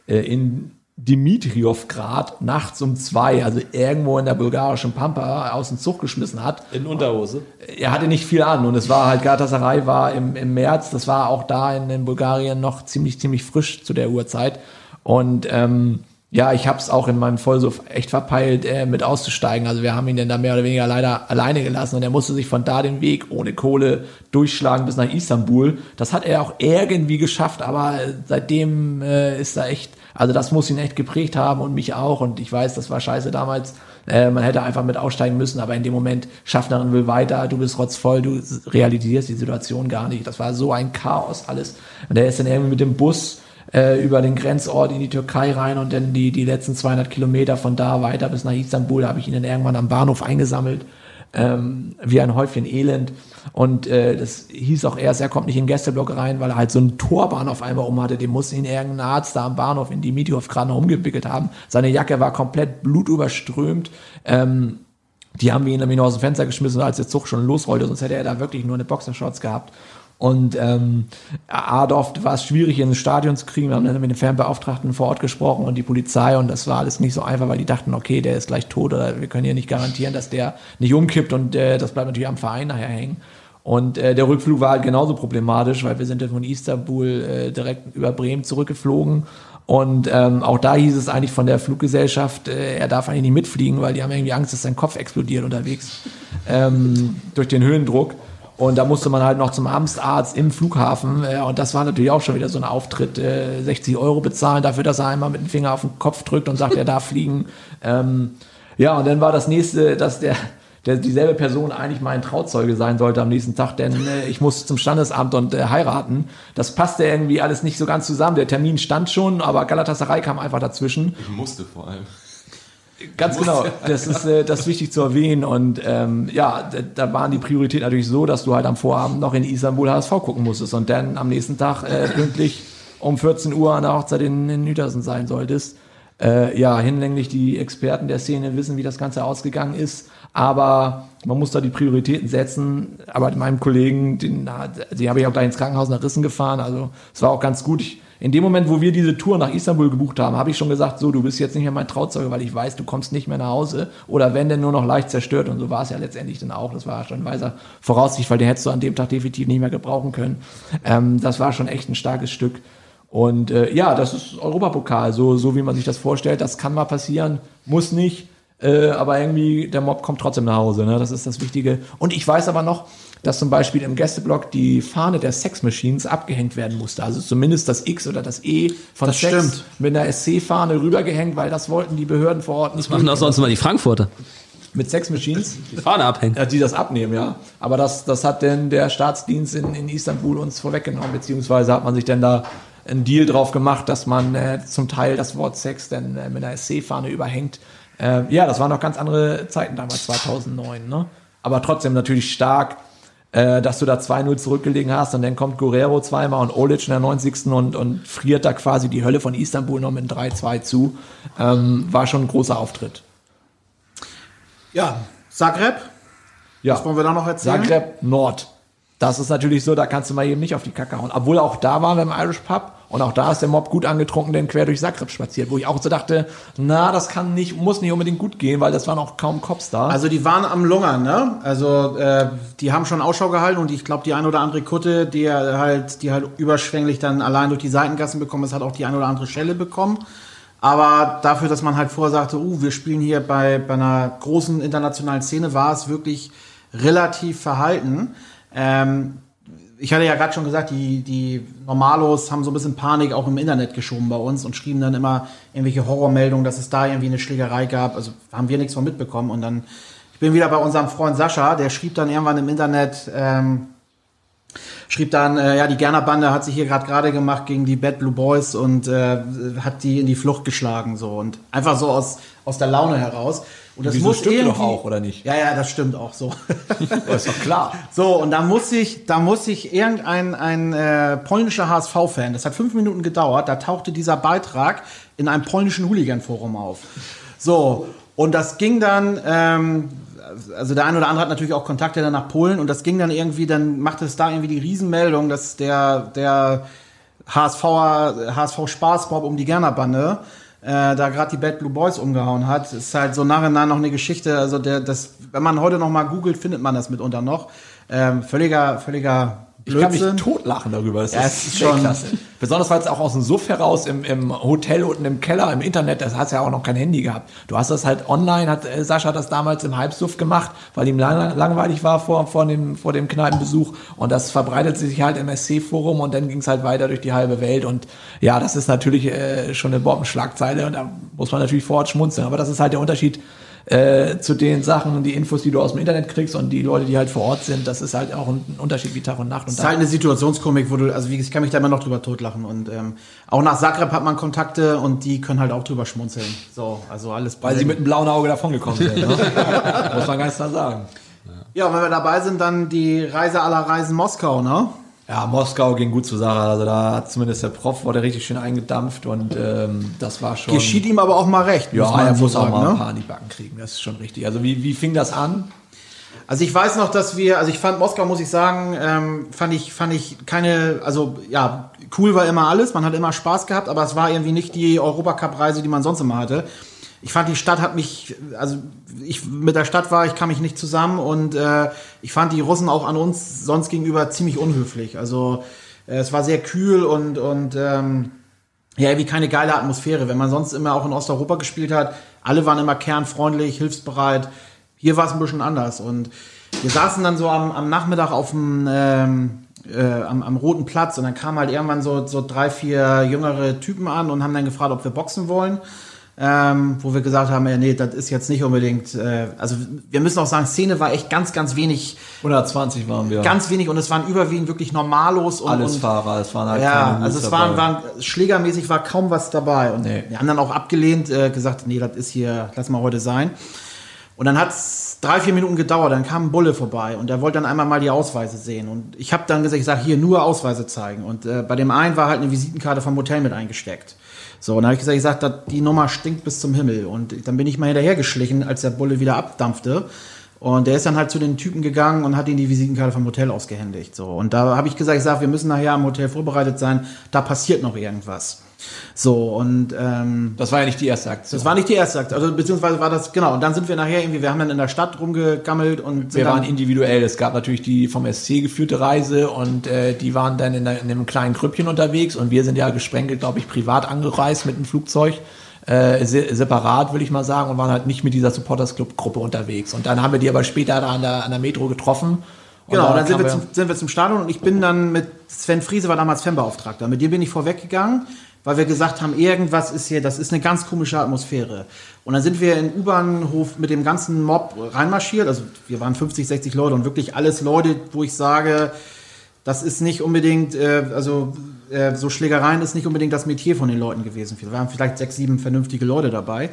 äh, in Dimitriovgrad nachts um zwei, also irgendwo in der bulgarischen Pampa, aus dem Zug geschmissen hat. In Unterhose? Er hatte nicht viel an und es war halt, Galatasaray war im, im März, das war auch da in, in Bulgarien noch ziemlich, ziemlich frisch zu der Uhrzeit. Und ähm, ja, ich habe es auch in meinem Vollsuff echt verpeilt, äh, mit auszusteigen. Also wir haben ihn dann da mehr oder weniger leider alleine gelassen und er musste sich von da den Weg ohne Kohle durchschlagen bis nach Istanbul. Das hat er auch irgendwie geschafft, aber äh, seitdem äh, ist er echt, also das muss ihn echt geprägt haben und mich auch. Und ich weiß, das war scheiße damals. Äh, man hätte einfach mit aussteigen müssen, aber in dem Moment, Schaffnerin will weiter, du bist rotzvoll, du realisierst die Situation gar nicht. Das war so ein Chaos alles. Und er ist dann irgendwie mit dem Bus äh, über den Grenzort in die Türkei rein und dann die, die letzten 200 Kilometer von da weiter bis nach Istanbul habe ich ihn dann irgendwann am Bahnhof eingesammelt, ähm, wie ein Häufchen Elend. Und äh, das hieß auch erst, er kommt nicht in den Gästeblock rein, weil er halt so einen Torbahn auf einmal um hatte. Den musste ihn irgendein Arzt da am Bahnhof in Dimitrov gerade noch umgewickelt haben. Seine Jacke war komplett blutüberströmt. Ähm, die haben wir ihn nämlich noch aus dem Fenster geschmissen, als der Zug schon losrollte, sonst hätte er da wirklich nur eine Boxershorts gehabt. Und ähm, Adolf war es schwierig, ins Stadion zu kriegen. Wir haben dann mit den Fernbeauftragten vor Ort gesprochen und die Polizei und das war alles nicht so einfach, weil die dachten, okay, der ist gleich tot oder wir können hier nicht garantieren, dass der nicht umkippt und äh, das bleibt natürlich am Verein nachher hängen. Und äh, der Rückflug war halt genauso problematisch, weil wir sind ja von Istanbul äh, direkt über Bremen zurückgeflogen und ähm, auch da hieß es eigentlich von der Fluggesellschaft, äh, er darf eigentlich nicht mitfliegen, weil die haben irgendwie Angst, dass sein Kopf explodiert unterwegs ähm, durch den Höhendruck. Und da musste man halt noch zum Amtsarzt im Flughafen. Äh, und das war natürlich auch schon wieder so ein Auftritt. Äh, 60 Euro bezahlen dafür, dass er einmal mit dem Finger auf den Kopf drückt und sagt, er darf fliegen. Ähm, ja, und dann war das nächste, dass der, der dieselbe Person eigentlich mein Trauzeuge sein sollte am nächsten Tag, denn äh, ich musste zum Standesamt und äh, heiraten. Das passte irgendwie alles nicht so ganz zusammen. Der Termin stand schon, aber Galatasaray kam einfach dazwischen. Ich musste vor allem. Ganz genau, das ist, äh, das ist wichtig zu erwähnen. Und ähm, ja, da, da waren die Prioritäten natürlich so, dass du halt am Vorabend noch in Istanbul HSV gucken musstest und dann am nächsten Tag äh, pünktlich um 14 Uhr an der Hochzeit in, in Uetersen sein solltest. Äh, ja, hinlänglich die Experten der Szene wissen, wie das Ganze ausgegangen ist. Aber man muss da die Prioritäten setzen. Aber meinem Kollegen, den, den habe ich auch da ins Krankenhaus nach Rissen gefahren. Also es war auch ganz gut. Ich, in dem Moment, wo wir diese Tour nach Istanbul gebucht haben, habe ich schon gesagt, so, du bist jetzt nicht mehr mein Trauzeuge, weil ich weiß, du kommst nicht mehr nach Hause. Oder wenn denn nur noch leicht zerstört. Und so war es ja letztendlich dann auch. Das war schon ein weiser Voraussicht, weil den hättest du an dem Tag definitiv nicht mehr gebrauchen können. Ähm, das war schon echt ein starkes Stück. Und äh, ja, das ist Europapokal, so, so wie man sich das vorstellt. Das kann mal passieren, muss nicht. Äh, aber irgendwie, der Mob kommt trotzdem nach Hause. Ne? Das ist das Wichtige. Und ich weiß aber noch, dass zum Beispiel im Gästeblock die Fahne der Sex Machines abgehängt werden musste. Also zumindest das X oder das E von Das Sex stimmt. mit einer SC-Fahne rübergehängt, weil das wollten die Behörden vor Ort nicht Machen auch sonst mal die Frankfurter. mit Sex Machines. Die Fahne abhängen. Ja, die das abnehmen, ja. Aber das, das hat denn der Staatsdienst in, in Istanbul uns vorweggenommen, beziehungsweise hat man sich denn da einen Deal drauf gemacht, dass man äh, zum Teil das Wort Sex dann äh, mit einer SC-Fahne überhängt. Äh, ja, das waren noch ganz andere Zeiten damals, 2009, ne? Aber trotzdem natürlich stark. Äh, dass du da 2-0 zurückgelegen hast und dann kommt Guerrero zweimal und Olic in der 90. und, und friert da quasi die Hölle von Istanbul noch mit 3-2 zu. Ähm, war schon ein großer Auftritt. Ja, Zagreb, Ja. was wollen wir da noch erzählen? Zagreb Nord. Das ist natürlich so, da kannst du mal eben nicht auf die Kacke hauen. Obwohl auch da waren wir im Irish Pub und auch da ist der Mob gut angetrunken, denn quer durch Zagreb spaziert, wo ich auch so dachte, na, das kann nicht, muss nicht unbedingt gut gehen, weil das waren auch kaum Cops da. Also die waren am Lungern, ne? Also äh, die haben schon Ausschau gehalten und ich glaube, die ein oder andere Kutte, die halt, die halt überschwänglich dann allein durch die Seitengassen bekommen ist, hat auch die ein oder andere Schelle bekommen. Aber dafür, dass man halt vorher sagte, uh, wir spielen hier bei, bei einer großen internationalen Szene, war es wirklich relativ verhalten. Ähm, ich hatte ja gerade schon gesagt, die, die Normalos haben so ein bisschen Panik auch im Internet geschoben bei uns und schrieben dann immer irgendwelche Horrormeldungen, dass es da irgendwie eine Schlägerei gab. Also haben wir nichts von mitbekommen. Und dann, ich bin wieder bei unserem Freund Sascha, der schrieb dann irgendwann im Internet, ähm, schrieb dann, äh, ja, die Gerner Bande hat sich hier gerade gerade gemacht gegen die Bad Blue Boys und äh, hat die in die Flucht geschlagen so und einfach so aus aus der Laune heraus. Und das Wieso muss stimmt irgendwie doch auch, oder nicht? Ja, ja, das stimmt auch so. ist doch klar. So, und da muss ich, da muss ich irgendein ein, äh, polnischer HSV-Fan, das hat fünf Minuten gedauert, da tauchte dieser Beitrag in einem polnischen Hooligan-Forum auf. So, und das ging dann, ähm, also der eine oder andere hat natürlich auch Kontakte dann nach Polen und das ging dann irgendwie, dann machte es da irgendwie die Riesenmeldung, dass der, der HSVer, HSV Spaßbob um die Gerner-Bande äh, da gerade die Bad Blue Boys umgehauen hat. Ist halt so nachhinein noch eine Geschichte. Also der, das, wenn man heute noch mal googelt, findet man das mitunter noch. Ähm, völliger, völliger Ich kann mich Blödsinn. totlachen darüber. Das Ja, ist, ist schon schon- klasse. Besonders weil es auch aus dem Suff heraus im, im Hotel unten im Keller, im Internet, das hast ja auch noch kein Handy gehabt. Du hast das halt online, hat äh, Sascha das damals im Halbsuff gemacht, weil ihm lang, langweilig war vor, vor, dem, vor dem Kneipenbesuch. Und das verbreitet sich halt im SC-Forum und dann ging es halt weiter durch die halbe Welt. Und ja, das ist natürlich äh, schon eine Bombenschlagzeile und da muss man natürlich vor Ort schmunzeln. Aber das ist halt der Unterschied äh, zu den Sachen, die Infos, die du aus dem Internet kriegst und die Leute, die halt vor Ort sind, das ist halt auch ein Unterschied wie Tag und Nacht. Und Das ist halt eine Situationskomik, wo du, also wie, ich kann mich da immer noch drüber totlachen. Und ähm, auch nach Zagreb hat man Kontakte und die können halt auch drüber schmunzeln. So, also alles Weil sie mit einem blauen Auge davongekommen sind. Ne? Muss man ganz klar sagen. Ja, und wenn wir dabei sind, dann die Reise aller Reisen Moskau, ne? Ja, Moskau ging gut zur Sache. Also da hat zumindest der Prof wurde richtig schön eingedampft und ähm, das war schon. Geschieht ihm aber auch mal recht, ja, man er muss auch sagen, mal ein ne? paar an die Backen kriegen. Das ist schon richtig. Also wie, wie fing das an? Also ich weiß noch, dass wir, also ich fand Moskau, muss ich sagen, ähm, fand ich, fand ich keine, also ja, cool war immer alles, man hat immer Spaß gehabt, aber es war irgendwie nicht die Europacup-Reise, die man sonst immer hatte. Ich fand, die Stadt hat mich, also ich mit der Stadt war, ich kam mich nicht zusammen und äh, ich fand die Russen auch an uns sonst gegenüber ziemlich unhöflich. Also äh, es war sehr kühl und, und ähm, ja, irgendwie keine geile Atmosphäre. Wenn man sonst immer auch in Osteuropa gespielt hat, alle waren immer kernfreundlich, hilfsbereit. Hier war es ein bisschen anders. Und wir saßen dann so am, am Nachmittag auf dem, ähm, äh, am, am Roten Platz und dann kamen halt irgendwann so, so drei, vier jüngere Typen an und haben dann gefragt, ob wir boxen wollen. Ähm, wo wir gesagt haben, ja, nee, das ist jetzt nicht unbedingt, äh, also wir müssen auch sagen, Szene war echt ganz, ganz wenig, 120 waren wir. ganz wenig und es waren überwiegend wirklich Normalos und, alles und Fahrer. Es waren halt ja, also es waren, waren schlägermäßig war kaum was dabei und Nee. wir haben dann auch abgelehnt, äh, gesagt, nee, das ist hier, lass mal heute sein. Und dann hat's drei, vier Minuten gedauert, dann kam ein Bulle vorbei und der wollte dann einmal mal die Ausweise sehen. Und ich habe dann gesagt, ich sage, hier nur Ausweise zeigen. Und äh, bei dem einen war halt eine Visitenkarte vom Hotel mit eingesteckt. So, und dann habe ich gesagt, ich sag, die Nummer stinkt bis zum Himmel. Und dann bin ich mal hinterhergeschlichen, als der Bulle wieder abdampfte. Und der ist dann halt zu den Typen gegangen und hat ihnen die Visitenkarte vom Hotel ausgehändigt. So, und da habe ich gesagt, ich sag, wir müssen nachher am Hotel vorbereitet sein, da passiert noch irgendwas. So, und ähm, Das war ja nicht die erste Aktion. das war nicht die erste Aktion, also beziehungsweise war das, genau, und dann sind wir nachher irgendwie, wir haben dann in der Stadt rumgegammelt und wir waren individuell. Es gab natürlich die vom SC geführte Reise und äh, die waren dann in, in einem kleinen Grüppchen unterwegs und wir sind ja gesprenkelt, glaube ich, privat angereist mit dem Flugzeug. Äh, se separat, will ich mal sagen, und waren halt nicht mit dieser Supporters Club Gruppe unterwegs. Und dann haben wir die aber später da an der, an der Metro getroffen. Und genau, da und dann sind wir, zum, sind wir zum Stadion und ich bin dann mit, Sven Friese war damals Fanbeauftragter, mit dem bin ich vorweggegangen, weil wir gesagt haben, irgendwas ist hier, das ist eine ganz komische Atmosphäre. Und dann sind wir in U-Bahnhof mit dem ganzen Mob reinmarschiert, also wir waren 50, 60 Leute und wirklich alles Leute, wo ich sage, das ist nicht unbedingt, äh, also äh, so Schlägereien ist nicht unbedingt das Metier von den Leuten gewesen. Wir waren vielleicht sechs, sieben vernünftige Leute dabei.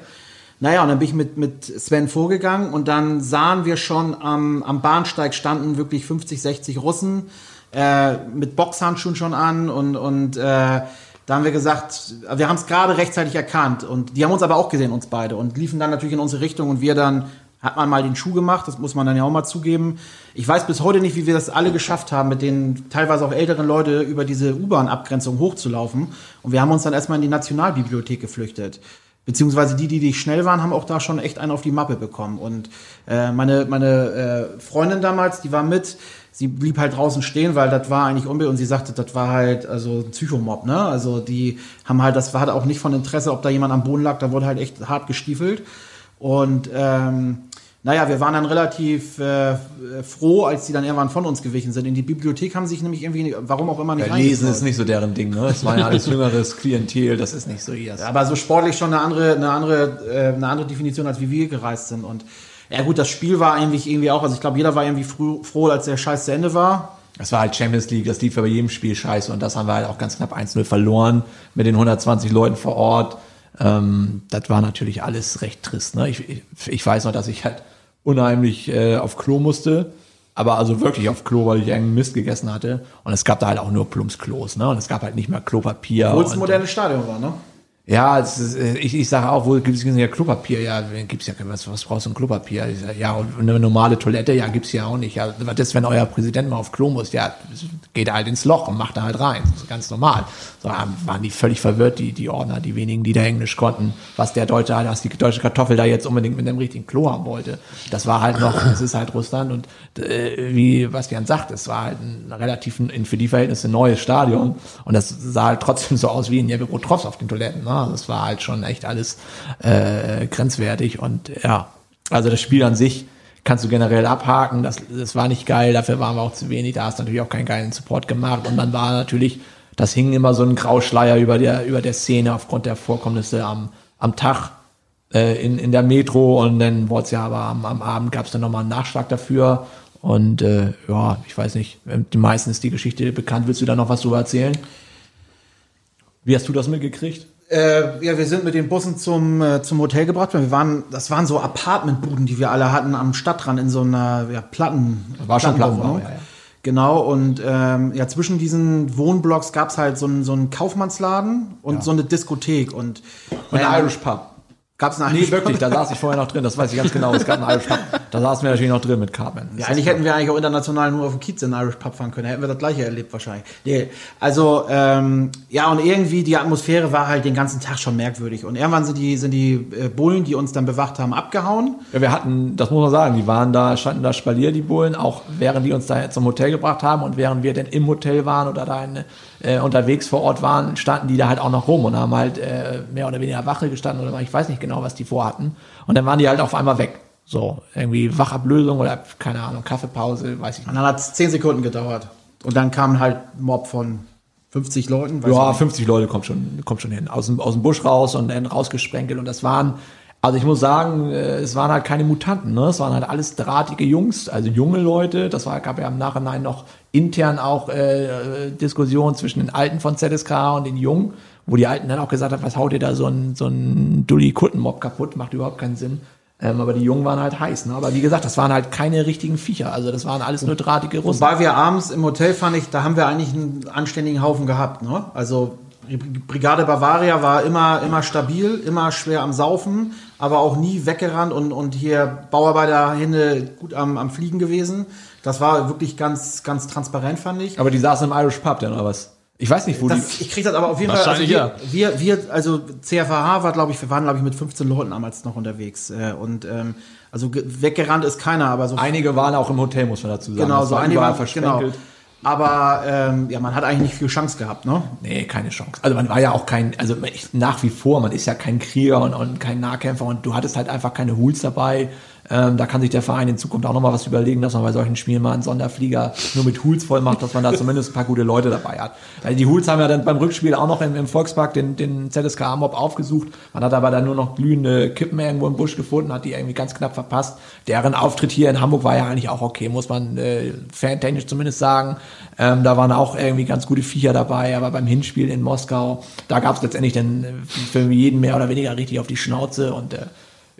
Naja, und dann bin ich mit, mit Sven vorgegangen und dann sahen wir schon am, am Bahnsteig standen wirklich 50, 60 Russen äh, mit Boxhandschuhen schon an und, und äh, da haben wir gesagt, wir haben es gerade rechtzeitig erkannt und die haben uns aber auch gesehen, uns beide und liefen dann natürlich in unsere Richtung und wir dann hat man mal den Schuh gemacht, das muss man dann ja auch mal zugeben. Ich weiß bis heute nicht, wie wir das alle geschafft haben, mit den teilweise auch älteren Leute über diese U-Bahn-Abgrenzung hochzulaufen. Und wir haben uns dann erstmal in die Nationalbibliothek geflüchtet. Beziehungsweise die, die nicht schnell waren, haben auch da schon echt einen auf die Mappe bekommen. Und äh, meine, meine äh, Freundin damals, die war mit, sie blieb halt draußen stehen, weil das war eigentlich unbe und sie sagte, das war halt also ein Psychomob, ne? Also die haben halt, das war halt auch nicht von Interesse, ob da jemand am Boden lag, da wurde halt echt hart gestiefelt. Und ähm, naja, wir waren dann relativ äh, froh, als die dann irgendwann von uns gewichen sind. In die Bibliothek haben sie sich nämlich irgendwie, warum auch immer, nicht Ja, Lesen ist nicht so deren Ding, ne? Es war ja alles jüngeres Klientel, das ist nicht so ihr. Ja, aber so sportlich schon eine andere, eine andere, äh, eine andere Definition, als wie wir gereist sind. Und ja gut, das Spiel war eigentlich irgendwie auch, also ich glaube, jeder war irgendwie früh, froh, als der Scheiß zu Ende war. Das war halt Champions League, das lief ja bei jedem Spiel scheiße und das haben wir halt auch ganz knapp 1-0 verloren mit den 120 Leuten vor Ort. Ähm, das war natürlich alles recht trist. Ne? Ich, ich, ich weiß noch, dass ich halt unheimlich äh, auf Klo musste, aber also wirklich auf Klo, weil ich irgendeinen Mist gegessen hatte. Und es gab da halt auch nur Plumpsklos, ne? Und es gab halt nicht mehr Klopapier. Obwohl es ein und- modernes Stadion war, ne? Ja, ist, äh, ich, ich sage auch, wo gibt es ja Klopapier? Ja, gibt's ja was, was brauchst du ein Klopapier? Ich sag, ja, und eine normale Toilette, ja, gibt's ja auch nicht. Ja, was ist, wenn euer Präsident mal auf Klo muss? Ja, geht er halt ins Loch und macht da halt rein. Das ist ganz normal. So waren die völlig verwirrt, die, die Ordner, die wenigen, die da Englisch konnten, was der Deutsche was die deutsche Kartoffel da jetzt unbedingt mit einem richtigen Klo haben wollte. Das war halt noch, das ist halt Russland und äh, wie Bastian sagt, es war halt ein relativ, ein, für die Verhältnisse neues Stadion und das sah halt trotzdem so aus wie in Jeppe-Trotz auf den Toiletten. Ne? Das war halt schon echt alles äh, grenzwertig und ja, also das Spiel an sich kannst du generell abhaken. Das, das war nicht geil, dafür waren wir auch zu wenig. Da hast du natürlich auch keinen geilen Support gemacht. Und dann war natürlich, das hing immer so ein Grauschleier über der, über der Szene aufgrund der Vorkommnisse am, am Tag äh, in, in der Metro. Und dann wurde es ja aber am, am Abend gab es dann nochmal einen Nachschlag dafür. Und äh, ja, ich weiß nicht, den meisten ist die Geschichte bekannt. Willst du da noch was drüber erzählen? Wie hast du das mitgekriegt? Äh, ja, wir sind mit den Bussen zum, äh, zum Hotel gebracht worden. Wir waren, das waren so Apartmentbuden, die wir alle hatten am Stadtrand in so einer ja, Platten. War schon. Plattenbau, ja, ja. Genau, und ähm, ja, zwischen diesen Wohnblocks gab's halt so einen, so einen Kaufmannsladen und so eine Diskothek. Und, Und ähm, ein Irish Pub. Gab's einen Nee, wirklich, da saß ich vorher noch drin, das weiß ich ganz genau. Es gab einen Irish Pub. Da saßen wir natürlich noch drin mit Cartman. Ja, eigentlich hätten wir eigentlich auch international nur auf dem Kiez in Irish Pub fahren können. Hätten wir das gleiche erlebt wahrscheinlich. Nee, also, ähm, ja, und irgendwie die Atmosphäre war halt den ganzen Tag schon merkwürdig. Und irgendwann sind die, sind die äh, Bullen, die uns dann bewacht haben, abgehauen. Ja, wir hatten, das muss man sagen, die waren da, standen da Spalier, die Bullen, auch während die uns da zum Hotel gebracht haben und während wir denn im Hotel waren oder da in, äh, unterwegs vor Ort waren, standen die da halt auch noch rum und haben halt äh, mehr oder weniger Wache gestanden oder ich weiß nicht genau, was die vorhatten. Und dann waren die halt auf einmal weg. So, irgendwie Wachablösung oder keine Ahnung, Kaffeepause, weiß ich Und nicht. dann hat es zehn Sekunden gedauert. Und dann kam halt ein Mob von 50 Leuten. Ja, nicht. 50 Leute kommt schon, kommt schon hin. Aus dem, aus dem Busch raus und dann rausgesprenkelt. Und das waren, also ich muss sagen, äh, es waren halt keine Mutanten, ne? Es waren halt alles drahtige Jungs, also junge Leute. Das war, gab ja im Nachhinein noch intern auch äh, Diskussionen zwischen den Alten von ZSK und den Jungen, wo die Alten dann auch gesagt haben, was haut ihr da so ein, so ein Dulli-Kutten-Mob kaputt, macht überhaupt keinen Sinn. Ähm, aber die Jungen waren halt heiß, ne? Aber wie gesagt, das waren halt keine richtigen Viecher. Also das waren alles nur drahtige Russen. Wobei wir abends im Hotel fand ich, da haben wir eigentlich einen anständigen Haufen gehabt. Ne? Also Brigade Bavaria war immer, immer stabil, immer schwer am Saufen, aber auch nie weggerannt und, und hier Bauarbeiterhände gut am, am Fliegen gewesen. Das war wirklich ganz, ganz transparent, fand ich. Aber die saßen im Irish Pub dann oder was? Ich weiß nicht, wo die. Das, ich krieg das aber auf jeden Fall. Also wir, wir, wir, also CFH war, glaube ich, wir waren, glaube ich, mit 15 Leuten damals noch unterwegs. Äh, Und ähm, also ge- weggerannt ist keiner, aber so Einige waren auch im Hotel, muss man dazu sagen. genau, Das so einige waren genau. Aber ähm, ja, man hat eigentlich nicht viel Chance gehabt, ne? Nee, keine Chance. Also man war ja auch kein, also nach wie vor, man ist ja kein Krieger und, und kein Nahkämpfer und du hattest halt einfach keine Hools dabei. Ähm, da kann sich der Verein in Zukunft auch nochmal was überlegen, dass man bei solchen Spielen mal einen Sonderflieger nur mit Hools voll macht, dass man da zumindest ein paar gute Leute dabei hat. Weil die Hools haben ja dann beim Rückspiel auch noch im, im Volkspark den, den ZSK Mob aufgesucht. Man hat aber dann nur noch glühende Kippen irgendwo im Busch gefunden, hat die irgendwie ganz knapp verpasst. Deren Auftritt hier in Hamburg war ja eigentlich auch okay, muss man äh, fantechnisch zumindest sagen. Ähm, da waren auch irgendwie ganz gute Viecher dabei, aber beim Hinspiel in Moskau, da gab es letztendlich dann äh, für jeden mehr oder weniger richtig auf die Schnauze und äh,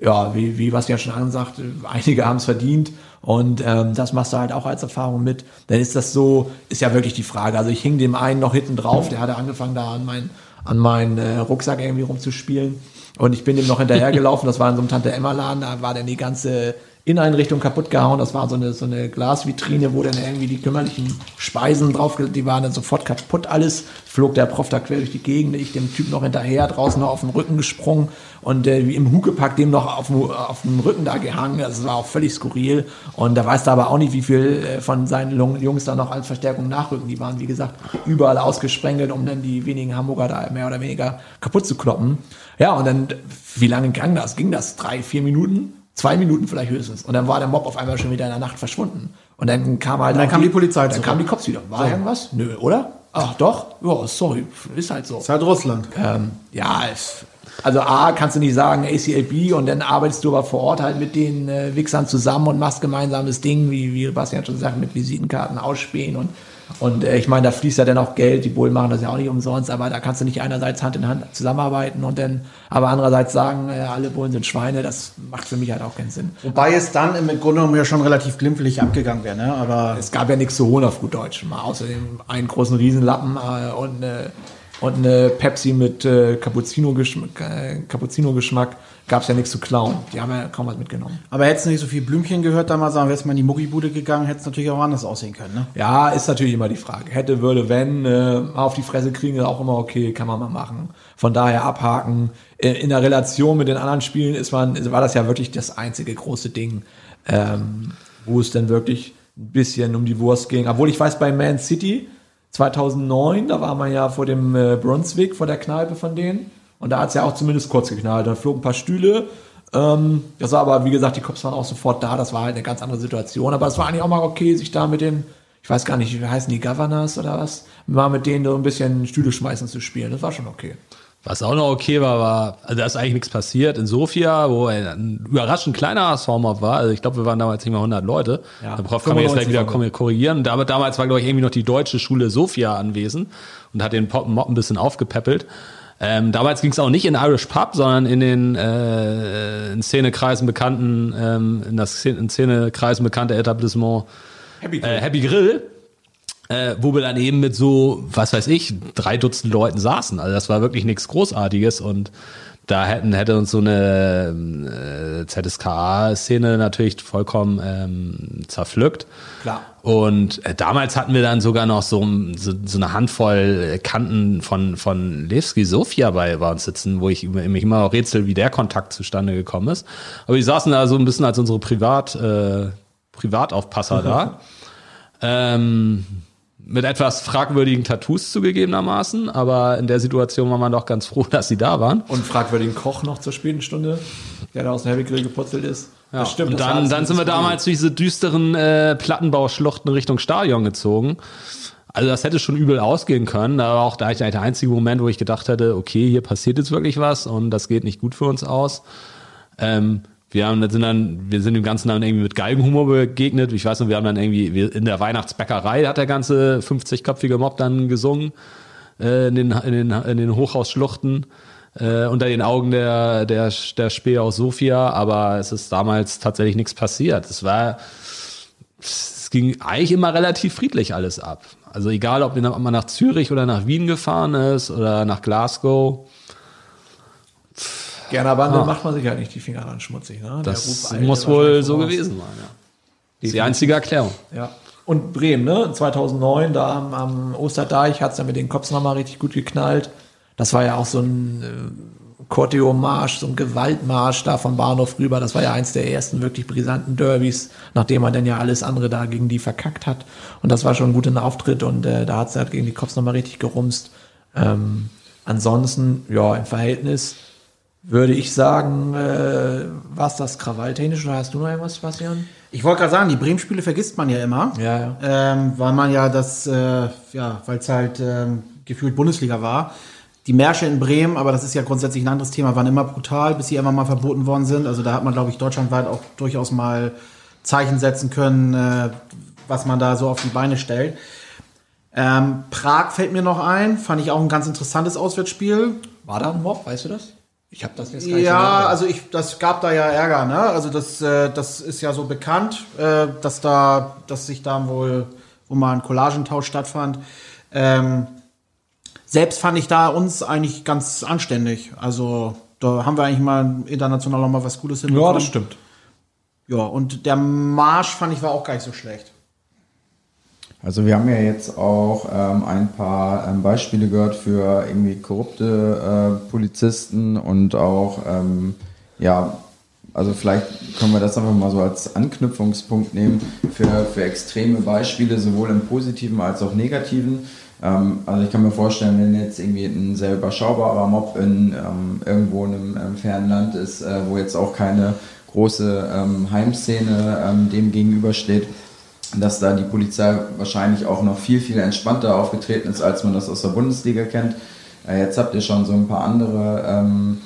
ja, wie, wie Bastian schon ansagt, einige haben es verdient und ähm, das machst du halt auch als Erfahrung mit. Dann ist das so, ist ja wirklich die Frage. Also ich hing dem einen noch hinten drauf, der hatte angefangen da an meinen an meinen äh, Rucksack irgendwie rumzuspielen und ich bin dem noch hinterhergelaufen, das war in so einem Tante-Emma-Laden, da war dann die ganze Inneneinrichtung kaputt gehauen. Das war so eine, so eine Glasvitrine, wo dann irgendwie die kümmerlichen Speisen drauf, die waren dann sofort kaputt alles. Flog der Prof da quer durch die Gegend, ich dem Typ noch hinterher, draußen noch auf den Rücken gesprungen und äh, wie im Hugepack dem noch auf, dem- auf dem Rücken da gehangen. Das war auch völlig skurril. Und da weißt du aber auch nicht, wie viel äh, von seinen Jungs da noch als Verstärkung nachrücken. Die waren, wie gesagt, überall ausgesprengelt, um dann die wenigen Hamburger da mehr oder weniger kaputt zu kloppen. Ja, und dann, wie lange ging das? Ging das? Drei, vier Minuten? Zwei Minuten vielleicht höchstens. Und dann war der Mob auf einmal schon wieder in der Nacht verschwunden. Und dann kam halt. dann kam die Polizei Dann zurück. kam die Cops wieder. War irgendwas? Nö, oder? Ach doch? Ja, sorry. Ist halt so. Ist halt Russland. Ähm, ja, es, also A, kannst du nicht sagen ACLB und dann arbeitest du aber vor Ort halt mit den äh, Wichsern zusammen und machst gemeinsames Ding, wie, wie Bastian schon sagt, mit Visitenkarten ausspähen und und äh, ich meine, da fließt ja dann auch Geld, die Bullen machen das ja auch nicht umsonst, aber da kannst du nicht einerseits Hand in Hand zusammenarbeiten und dann aber andererseits sagen, äh, alle Bullen sind Schweine, das macht für mich halt auch keinen Sinn. Wobei es dann im Grunde genommen ja schon relativ glimpflich abgegangen wäre, ne? Aber Es gab ja nichts zu holen auf gut Deutsch, mal außerdem einen großen Riesenlappen äh, und eine und eine Pepsi mit äh, Cappuccino-Geschmack, äh, Cappuccino-Geschmack gab es ja nichts zu klauen. Die haben ja kaum was mitgenommen. Aber hättest du nicht so viel Blümchen gehört damals, sagen wir jetzt mal in die Muckibude gegangen, hätte es natürlich auch anders aussehen können, ne? Ja, ist natürlich immer die Frage. Hätte, würde, wenn, äh, mal auf die Fresse kriegen, ist auch immer okay, kann man mal machen. Von daher abhaken. In, in der Relation mit den anderen Spielen ist man, war das ja wirklich das einzige große Ding, ähm, wo es dann wirklich ein bisschen um die Wurst ging. Obwohl ich weiß, bei Man City 2009, da war man ja vor dem äh, Brunswick, vor der Kneipe von denen. Und da hat es ja auch zumindest kurz geknallt. Da flogen ein paar Stühle. Ähm, das war aber, wie gesagt, die Cops waren auch sofort da. Das war halt eine ganz andere Situation. Aber es war eigentlich auch mal okay, sich da mit den, ich weiß gar nicht, wie heißen die Governors oder was, mal mit denen so ein bisschen Stühle schmeißen zu spielen. Das war schon okay. Was auch noch okay war, war, also da ist eigentlich nichts passiert. In Sofia, wo ein überraschend kleiner HSV-Mob war, also ich glaube, wir waren damals nicht mal 100 Leute. Ja, Prof kann mir jetzt gleich 95 wieder korrigieren. Aber damals war, glaube ich, irgendwie noch die deutsche Schule Sofia anwesend und hat den Pop Mob ein bisschen aufgepäppelt. Ähm, damals ging es auch nicht in Irish Pub, sondern in den äh, in Szenekreisen bekannten, ähm, in das in Szenekreisen bekannte Etablissement Happy äh, Happy Grill, äh, wo wir dann eben mit so, was weiß ich, drei Dutzend Leuten saßen. Also das war wirklich nichts Großartiges und da hätten, hätte uns so eine äh, ZSKA-Szene natürlich vollkommen ähm, zerpflückt. Klar. Und äh, damals hatten wir dann sogar noch so, so, so eine Handvoll Kanten von, von Levski Sofia bei, bei uns sitzen, wo ich mich immer auch rätsel, wie der Kontakt zustande gekommen ist. Aber die saßen da so ein bisschen als unsere Privat, äh, Privataufpasser da. Ähm, mit etwas fragwürdigen Tattoos zugegebenermaßen, aber in der Situation war man doch ganz froh, dass sie da waren. Und fragwürdigen Koch noch zur späten Stunde, der da aus dem Happy Grill geputzelt ist. Ja, das stimmt. und dann, dann sind wir damals durch diese düsteren äh, Plattenbauschluchten Richtung Stadion gezogen. Also das hätte schon übel ausgehen können. War auch da der einzige Moment, wo ich gedacht hätte, okay, hier passiert jetzt wirklich was und das geht nicht gut für uns aus. Ähm, wir haben, sind dann, wir sind dem Ganzen dann irgendwie mit Galgenhumor begegnet. Ich weiß noch, wir haben dann irgendwie wir, in der Weihnachtsbäckerei hat der ganze 50-köpfige Mob dann gesungen äh, in den, in den, in den Hochhausschluchten äh, unter den Augen der, der, der Späher aus Sofia, aber es ist damals tatsächlich nichts passiert. Es war, es ging eigentlich immer relativ friedlich alles ab. Also egal, ob man nach Zürich oder nach Wien gefahren ist oder nach Glasgow. Gerner Bande macht man sich halt nicht die Finger dran schmutzig. Ne? Ah. Das muss wohl so gewesen sein. Ja. Das ist die einzige Erklärung. Ja. Und Bremen, ne? 2009, da am, am Osterdeich hat's ja mit den Cops nochmal richtig gut geknallt. Das war ja auch so ein äh, Corteo-Marsch, so ein Gewaltmarsch da vom Bahnhof rüber. Das war ja eins der ersten wirklich brisanten Derbys, nachdem man dann ja alles andere da gegen die verkackt hat. Und das war schon ein guter Auftritt und äh, da hat's halt gegen die Cops nochmal richtig gerumst. Ähm, ansonsten, ja, im Verhältnis würde ich sagen, äh, war das krawalltechnisch oder hast du noch irgendwas, Bastian? Ich wollte gerade sagen, die Bremen-Spiele vergisst man ja immer. Ja, ja. Ähm, weil man ja das, äh, ja, weil es halt ähm, gefühlt Bundesliga war. Die Märsche in Bremen, aber das ist ja grundsätzlich ein anderes Thema, waren immer brutal, bis sie immer mal verboten worden sind. Also da hat man, glaube ich, deutschlandweit auch durchaus mal Zeichen setzen können, äh, was man da so auf die Beine stellt. Ähm, Prag fällt mir noch ein, fand ich auch ein ganz interessantes Auswärtsspiel. War da ein Mob, weißt du das? Ich habe das jetzt gar nicht Ja, so also ich, das gab da ja Ärger, ne? Also das, äh, das ist ja so bekannt, äh, dass da, dass sich da wohl, wo mal ein Collagentausch stattfand. Ähm, selbst fand ich da uns eigentlich ganz anständig. Also da haben wir eigentlich mal international noch mal was Gutes hinbekommen. Ja, das stimmt. Ja, und der Marsch fand ich war auch gar nicht so schlecht. Also wir haben ja jetzt auch ähm, ein paar ähm, Beispiele gehört für irgendwie korrupte äh, Polizisten und auch, ähm, ja, also vielleicht können wir das einfach mal so als Anknüpfungspunkt nehmen für, für extreme Beispiele, sowohl im positiven als auch negativen. Ähm, also ich kann mir vorstellen, wenn jetzt irgendwie ein sehr überschaubarer Mob in ähm, irgendwo in einem, ähm, fernen Land ist, äh, wo jetzt auch keine große Heimszene dem gegenübersteht, dass da die Polizei wahrscheinlich auch noch viel, viel entspannter aufgetreten ist, als man das aus der Bundesliga kennt. Äh, jetzt habt ihr schon so ein paar andere ähm,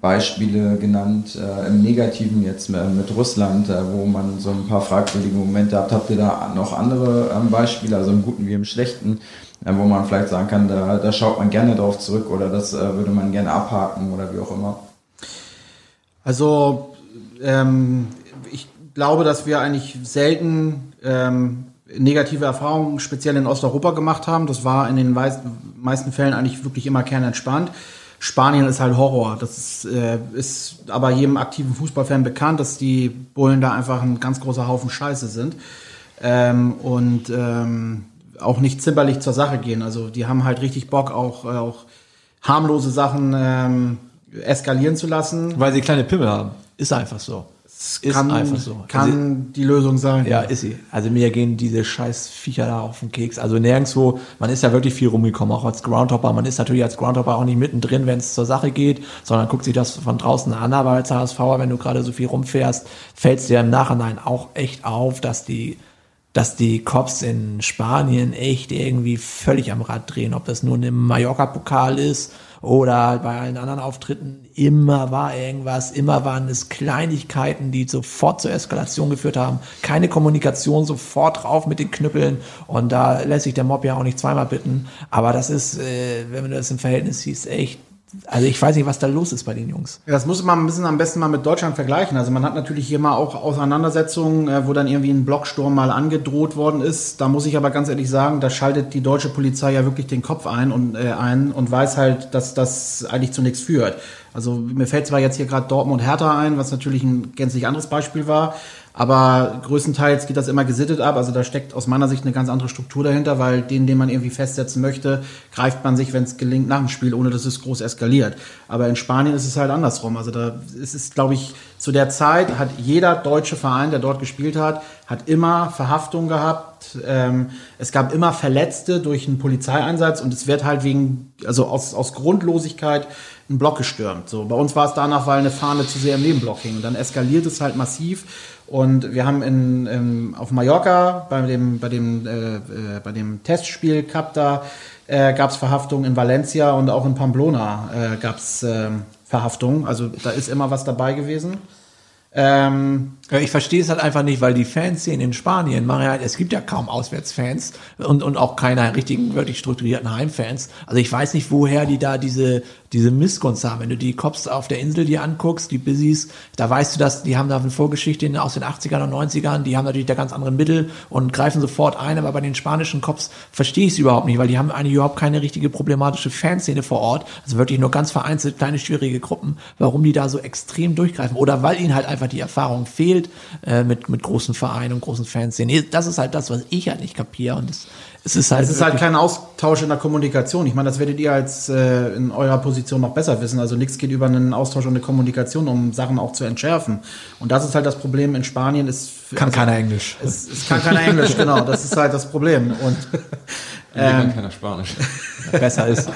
Beispiele genannt, äh, im Negativen jetzt mit, mit Russland, äh, wo man so ein paar fragwürdige Momente hat. Habt ihr da noch andere ähm, Beispiele, also im Guten wie im Schlechten, äh, wo man vielleicht sagen kann, da, da schaut man gerne drauf zurück oder das äh, würde man gerne abhaken oder wie auch immer? Also ähm, ich glaube, dass wir eigentlich selten ähm, negative Erfahrungen speziell in Osteuropa gemacht haben. Das war in den meist- meisten Fällen eigentlich wirklich immer kernentspannt. Spanien ist halt Horror. Das ist, äh, ist aber jedem aktiven Fußballfan bekannt, dass die Bullen da einfach ein ganz großer Haufen Scheiße sind. Ähm, und ähm, auch nicht zimperlich zur Sache gehen. Also die haben halt richtig Bock, auch, äh, auch harmlose Sachen ähm, eskalieren zu lassen. Weil sie kleine Pimmel haben. Ist einfach so. Es Ist kann, einfach so. Kann die Lösung sein. Ja, ist sie. Also mir gehen diese scheiß Viecher da auf den Keks. Also nirgendwo, man ist ja wirklich viel rumgekommen, auch als Groundhopper. Man ist natürlich als Groundhopper auch nicht mittendrin, wenn es zur Sache geht, sondern guckt sich das von draußen an. Aber als HSVer, wenn du gerade so viel rumfährst, fällt es dir im Nachhinein auch echt auf, dass die dass die Cops in Spanien echt irgendwie völlig am Rad drehen, ob das nun im Mallorca-Pokal ist oder bei allen anderen Auftritten. Immer war irgendwas, immer waren es Kleinigkeiten, die sofort zur Eskalation geführt haben. Keine Kommunikation, sofort drauf mit den Knüppeln und da lässt sich der Mob ja auch nicht zweimal bitten. Aber das ist, äh, wenn man das im Verhältnis siehst, echt also ich weiß nicht, was da los ist bei den Jungs. Ja, das muss man ein bisschen am besten mal mit Deutschland vergleichen. Also man hat natürlich hier mal auch Auseinandersetzungen, äh, wo dann irgendwie ein Blocksturm mal angedroht worden ist. Da muss ich aber ganz ehrlich sagen, da schaltet die deutsche Polizei ja wirklich den Kopf ein und äh, ein und weiß halt, dass das eigentlich zu nichts führt. Also mir fällt zwar jetzt hier gerade Dortmund Hertha ein, was natürlich ein gänzlich anderes Beispiel war, aber größtenteils geht das immer gesittet ab. Also da steckt aus meiner Sicht eine ganz andere Struktur dahinter, weil den, den man irgendwie festsetzen möchte, greift man sich, wenn es gelingt, nach dem Spiel, ohne dass es groß eskaliert. Aber in Spanien ist es halt andersrum. Also da ist es, glaube ich, zu der Zeit hat jeder deutsche Verein, der dort gespielt hat, hat immer Verhaftung gehabt. Ähm, es gab immer Verletzte durch einen Polizeieinsatz und es wird halt wegen, also aus, aus Grundlosigkeit ein Block gestürmt. So, bei uns war es danach, weil eine Fahne zu sehr im Nebenblock hing. Und dann eskaliert es halt massiv. Und wir haben in, in, auf Mallorca bei dem, bei dem, äh, äh, bei dem Testspiel Cup da äh, gab es Verhaftungen in Valencia und auch in Pamplona äh, gab es äh, Verhaftungen. Also da ist immer was dabei gewesen. Ähm, Ja, Ich verstehe es halt einfach nicht, weil die Fanszene in Spanien machen ja, es gibt ja kaum Auswärtsfans und, und auch keine richtigen, wirklich strukturierten Heimfans. Also ich weiß nicht, woher die da diese, diese Missgunst haben. Wenn du die Cops auf der Insel dir anguckst, die Busies, da weißt du, dass die haben da eine Vorgeschichte aus den 80ern und 90ern, die haben natürlich da ganz andere Mittel und greifen sofort ein, aber bei den spanischen Cops verstehe ich es überhaupt nicht, weil die haben eigentlich überhaupt keine richtige problematische Fanszene vor Ort. Also wirklich nur ganz vereinzelt kleine schwierige Gruppen, warum die da so extrem durchgreifen. Oder weil ihnen halt einfach die Erfahrung fehlt äh, mit, mit großen Vereinen und großen Fanszenen. Das ist halt das, was ich halt nicht kapiere. Und es, es ist halt. Es ist halt kein Austausch in der Kommunikation. Ich meine, das werdet ihr als äh, in eurer Position noch besser wissen. Also nichts geht über einen Austausch und eine Kommunikation, um Sachen auch zu entschärfen. Und das ist halt das Problem in Spanien. Ist kann also, keiner Englisch. Es, es kann keiner Englisch, genau. Das ist halt das Problem. Und Hier kann keiner Spanisch. besser ist.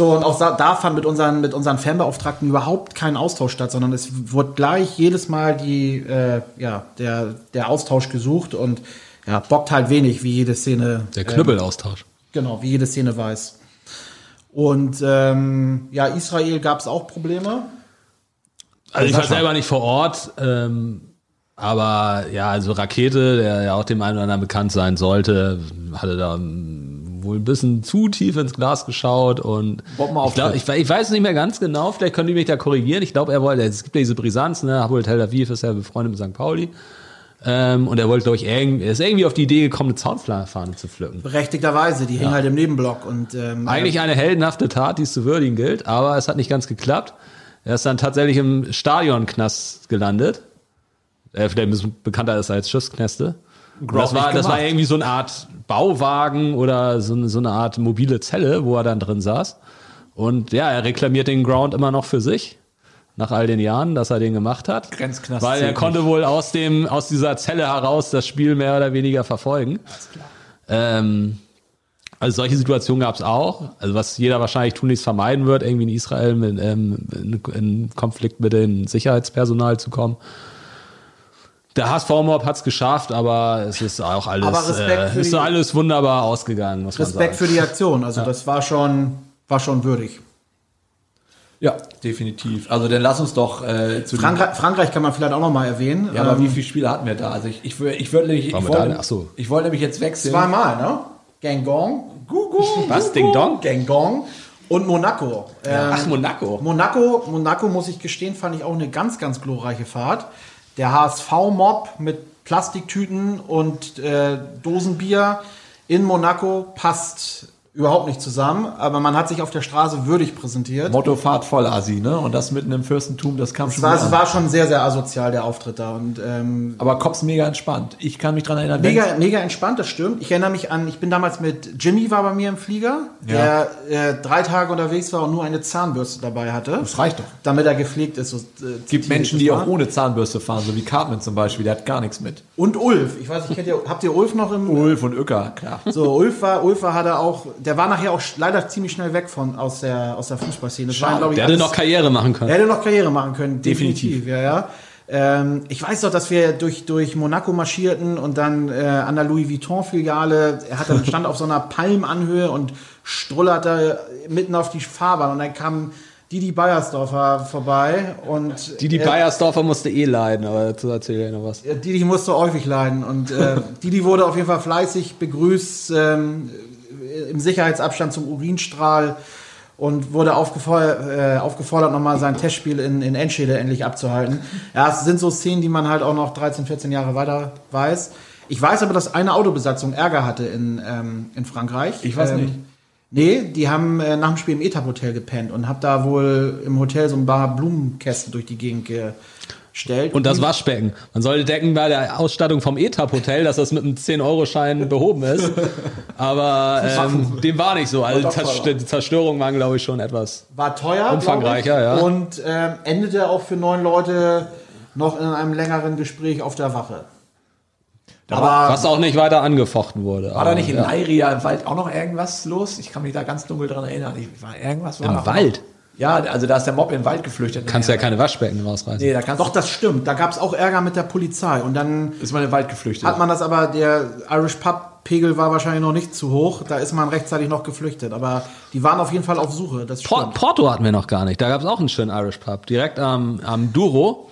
So und auch da- fand mit unseren mit unseren Fanbeauftragten überhaupt kein Austausch statt, sondern es wurde gleich jedes Mal die äh, ja der der Austausch gesucht und ja bockt halt wenig, wie jede Szene Der ähm, Knüppelaustausch. Genau, wie jede Szene weiß. Und ähm, ja, Israel gab es auch Probleme. Also ich war selber nicht vor Ort, ähm, aber ja, also Rakete, der ja auch dem einen oder anderen bekannt sein sollte, hatte da ähm, wohl ein bisschen zu tief ins Glas geschaut und ich, glaub, ich, ich weiß nicht mehr ganz genau, vielleicht können die mich da korrigieren. Ich glaube, er wollte, es gibt ja diese Brisanz, ne, Hapoel Tel Aviv ist ja befreundet mit St. Pauli. Ähm, und er wollte, glaube ich, irgendwie, er ist irgendwie auf die Idee gekommen, eine Zaunfahne zu pflücken. Berechtigterweise, die hängen halt im Nebenblock und ähm, Eigentlich eine heldenhafte Tat, die es zu würdigen gilt, aber es hat nicht ganz geklappt. Er ist dann tatsächlich im Stadionknast gelandet. Er vielleicht ein bisschen bekannter ist als Schiffsknäste. Das war, das war irgendwie so eine Art Bauwagen oder so, eine- so eine Art mobile Zelle, wo er dann drin saß. Und ja, er reklamiert den Ground immer noch für sich. Nach all den Jahren, dass er den gemacht hat. Grenzknast Weil er konnte nicht. wohl aus dem, aus dieser Zelle heraus das Spiel mehr oder weniger verfolgen. Ähm, also solche Situationen gab es auch. Also was jeder wahrscheinlich tunlichst vermeiden wird, irgendwie in Israel mit, ähm, in, in Konflikt mit dem Sicherheitspersonal zu kommen. Der HSV-Mob hat es geschafft, aber es ist auch alles, Aber Respekt äh, für ist die- alles wunderbar ausgegangen, muss man Respekt sagen. für die Aktion. Also das war schon, war schon würdig. Ja, definitiv. Also dann lass uns doch äh, zu den- Frankreich, Frankreich kann man vielleicht auch noch mal erwähnen. Ja, aber Ähm, wie viele Spiele hatten wir da? Also ich, ich, ich würde nämlich, ich Waren wir wollte, da? Ach so. ich wollte nämlich jetzt wechseln. Zweimal, ne? Gangong. Gugu. Was? Ding Dong? Gangong. Und Monaco. Ähm, Ach, Monaco. Monaco, Monaco, muss ich gestehen, fand ich auch eine ganz, ganz glorreiche Fahrt. Der HSV-Mob mit Plastiktüten und äh, Dosenbier in Monaco passt überhaupt nicht zusammen, aber man hat sich auf der Straße würdig präsentiert. Motto Fahrt voll Asi, ne? Und das mitten im Fürstentum, das kam Es schon es war schon sehr, sehr asozial, der Auftritt da. Und ähm, Aber Kops mega entspannt. Ich kann mich dran erinnern. Mega, mega entspannt, das stimmt. Ich erinnere mich an, ich bin damals mit Jimmy war bei mir im Flieger, der äh, drei Tage unterwegs war und nur eine Zahnbürste dabei hatte. Das reicht doch. Damit er gepflegt ist. So, äh, gibt Menschen, die auch ohne Zahnbürste fahren, so wie Cartman zum Beispiel, der hat gar nichts mit. Und Ulf. Ich weiß nicht, kennt ihr, habt ihr Ulf noch im. Ulf und Uecker, klar. So, Ulf war, Ulf war, hat er auch, der war nachher auch leider ziemlich schnell weg von, aus der, aus der Fußballszene. Das war, ich, Der hätte alles- noch Karriere machen können. Er hätte noch Karriere machen können, definitiv, Definitiv. ja, ja. Ähm, ich weiß doch, dass wir durch, durch Monaco marschierten und dann äh, an der Louis Vuitton-Filiale, er hat dann stand auf so einer Palmanhöhe und strullerte mitten auf die Fahrbahn und dann kam Didi Beiersdorfer vorbei und Didi äh, Beiersdorfer musste eh leiden, aber dazu erzähle ich noch was. Didi musste häufig leiden und äh, Didi wurde auf jeden Fall fleißig begrüßt ähm, im Sicherheitsabstand zum Urinstrahl und wurde aufgefordert, äh, aufgefordert nochmal sein Testspiel in, in Enschede endlich abzuhalten. Ja, es sind so Szenen, die man halt auch noch 13, 14 Jahre weiter weiß. Ich weiß aber, dass eine Autobesatzung Ärger hatte in, ähm, in Frankreich. Ich weiß nicht. Nee, die haben äh, nach dem Spiel im Etap-Hotel gepennt und hab da wohl im Hotel so ein paar Blumenkästen durch die Gegend gestellt. Und das Waschbecken. Man sollte denken bei der Ausstattung vom ETAP-Hotel, dass das mit einem 10-Euro-Schein behoben ist. Aber ähm, dem war nicht so. Also die Zerstörungen waren, glaube ich, schon etwas. War teuer. Umfangreicher, ja. Und ähm, endete auch für neun Leute noch in einem längeren Gespräch auf der Wache. Aber Was auch nicht weiter angefochten wurde. War da nicht in ja. Leiria im Wald auch noch irgendwas los? Ich kann mich da ganz dunkel dran erinnern. Ich, war irgendwas war Im Wald? Noch. Ja, also da ist der Mob in den Wald geflüchtet. Kannst ja keine Waschbecken rausreißen. Nee, da kannst doch, das stimmt. Da gab es auch Ärger mit der Polizei. Und dann ist man in den Wald geflüchtet. hat man das aber, der Irish Pub Pegel war wahrscheinlich noch nicht zu hoch. Da ist man rechtzeitig noch geflüchtet. Aber die waren auf jeden Fall auf Suche. Das Por stimmt. Porto hatten wir noch gar nicht. Da gab es auch einen schönen Irish Pub. Direkt am, am Duro.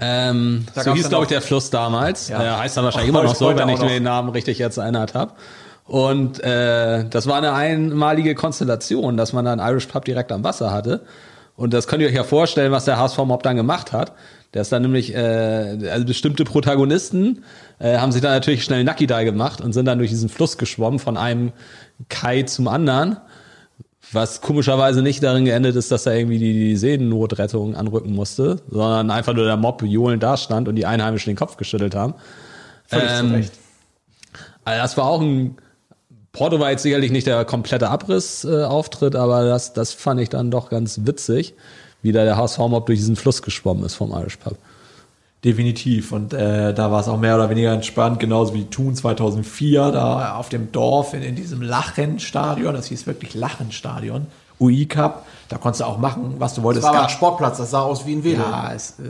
Ähm, so hieß, glaube ich, der Fluss damals. Ja. Äh, heißt dann wahrscheinlich Auch immer noch so, wenn ich mir noch. den Namen richtig jetzt erinnert habe. Und äh, das war eine einmalige Konstellation, dass man da einen Irish Pub direkt am Wasser hatte. Und das könnt ihr euch ja vorstellen, was der HSV-Mob dann gemacht hat. Der ist dann nämlich, äh, also bestimmte Protagonisten äh, haben sich dann natürlich schnell Nucky Die gemacht und sind dann durch diesen Fluss geschwommen von einem Kai zum anderen. Was komischerweise nicht darin geendet ist, dass da irgendwie die, die Seenotrettung anrücken musste, sondern einfach nur der Mob johlend da stand und die Einheimischen den Kopf geschüttelt haben. Völlig Ähm, zu Recht. Also das war auch ein Porto war jetzt sicherlich nicht der komplette Abriss-Auftritt, aber das, das fand ich dann doch ganz witzig, wie da der HSV-Mob durch diesen Fluss geschwommen ist vom Irish Pub. Definitiv. Und äh, da war es auch mehr oder weniger entspannt, genauso wie Thun 2004, da auf dem Dorf in, in diesem Lachenstadion, das hieß wirklich Lachenstadion, UI Cup, da konntest du auch machen, was du Das wolltest. war aber ein Sportplatz. Das sah aus wie ein Wedel. Ja, es, äh,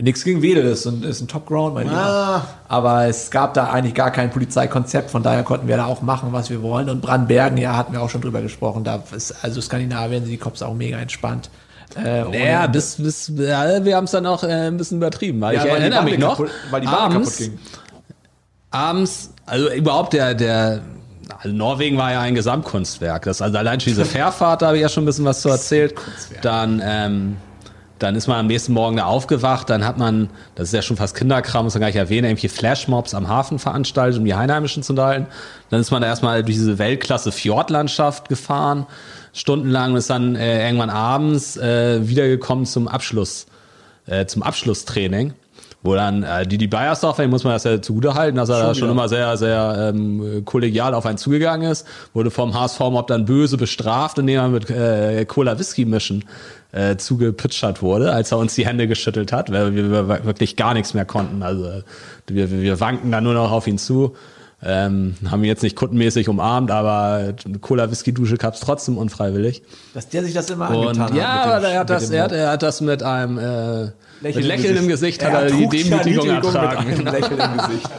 nichts gegen Wedel, ist ein, ist ein Top-Ground, mein Ah. Lieber. Aber es gab da eigentlich gar kein Polizeikonzept, von daher konnten wir da auch machen, was wir wollen. Und Brandbergen, ja, hatten wir auch schon drüber gesprochen, da ist, also Skandinavien sind die Cops auch mega entspannt. Äh, Ja, bis, bis, ja, wir haben es dann auch äh, ein bisschen übertrieben, weil Ja, ich weil erinnere mich noch, kaputt, weil die abends, kaputt ging. abends, also überhaupt der, der, also Norwegen war ja ein Gesamtkunstwerk. Das, also allein schon diese Fährfahrt, da habe ich ja schon ein bisschen was zu erzählt. Dann, ähm, dann ist man am nächsten Morgen da aufgewacht, dann hat man, das ist ja schon fast Kinderkram, muss man gar nicht erwähnen, irgendwelche Flashmobs am Hafen veranstaltet, um die Einheimischen zu unterhalten. Dann ist man da erstmal durch diese Weltklasse Fjordlandschaft gefahren, stundenlang und ist dann äh, irgendwann abends äh, wiedergekommen zum Abschluss, äh, zum Abschlusstraining wo dann äh, die die Bayersdorfer, muss man das ja zugutehalten, dass er schon, da schon immer sehr, sehr ähm, kollegial auf einen zugegangen ist, wurde vom HSV-Mob dann böse bestraft, indem er mit äh, Cola-Whisky mischen äh, zugepitchert wurde, als er uns die Hände geschüttelt hat, weil wir wirklich gar nichts mehr konnten. Also wir, wir wanken dann nur noch auf ihn zu. Ähm, haben ihn jetzt nicht kundenmäßig umarmt, aber Cola-Whisky-Dusche gab's trotzdem unfreiwillig. Dass der sich das immer Und angetan ja, hat. aber er hat das, er hat, er hat das mit einem äh, mit Lächeln im Gesicht, hat er die ja Demütigung ertragen. Mit einem Lächeln im Gesicht.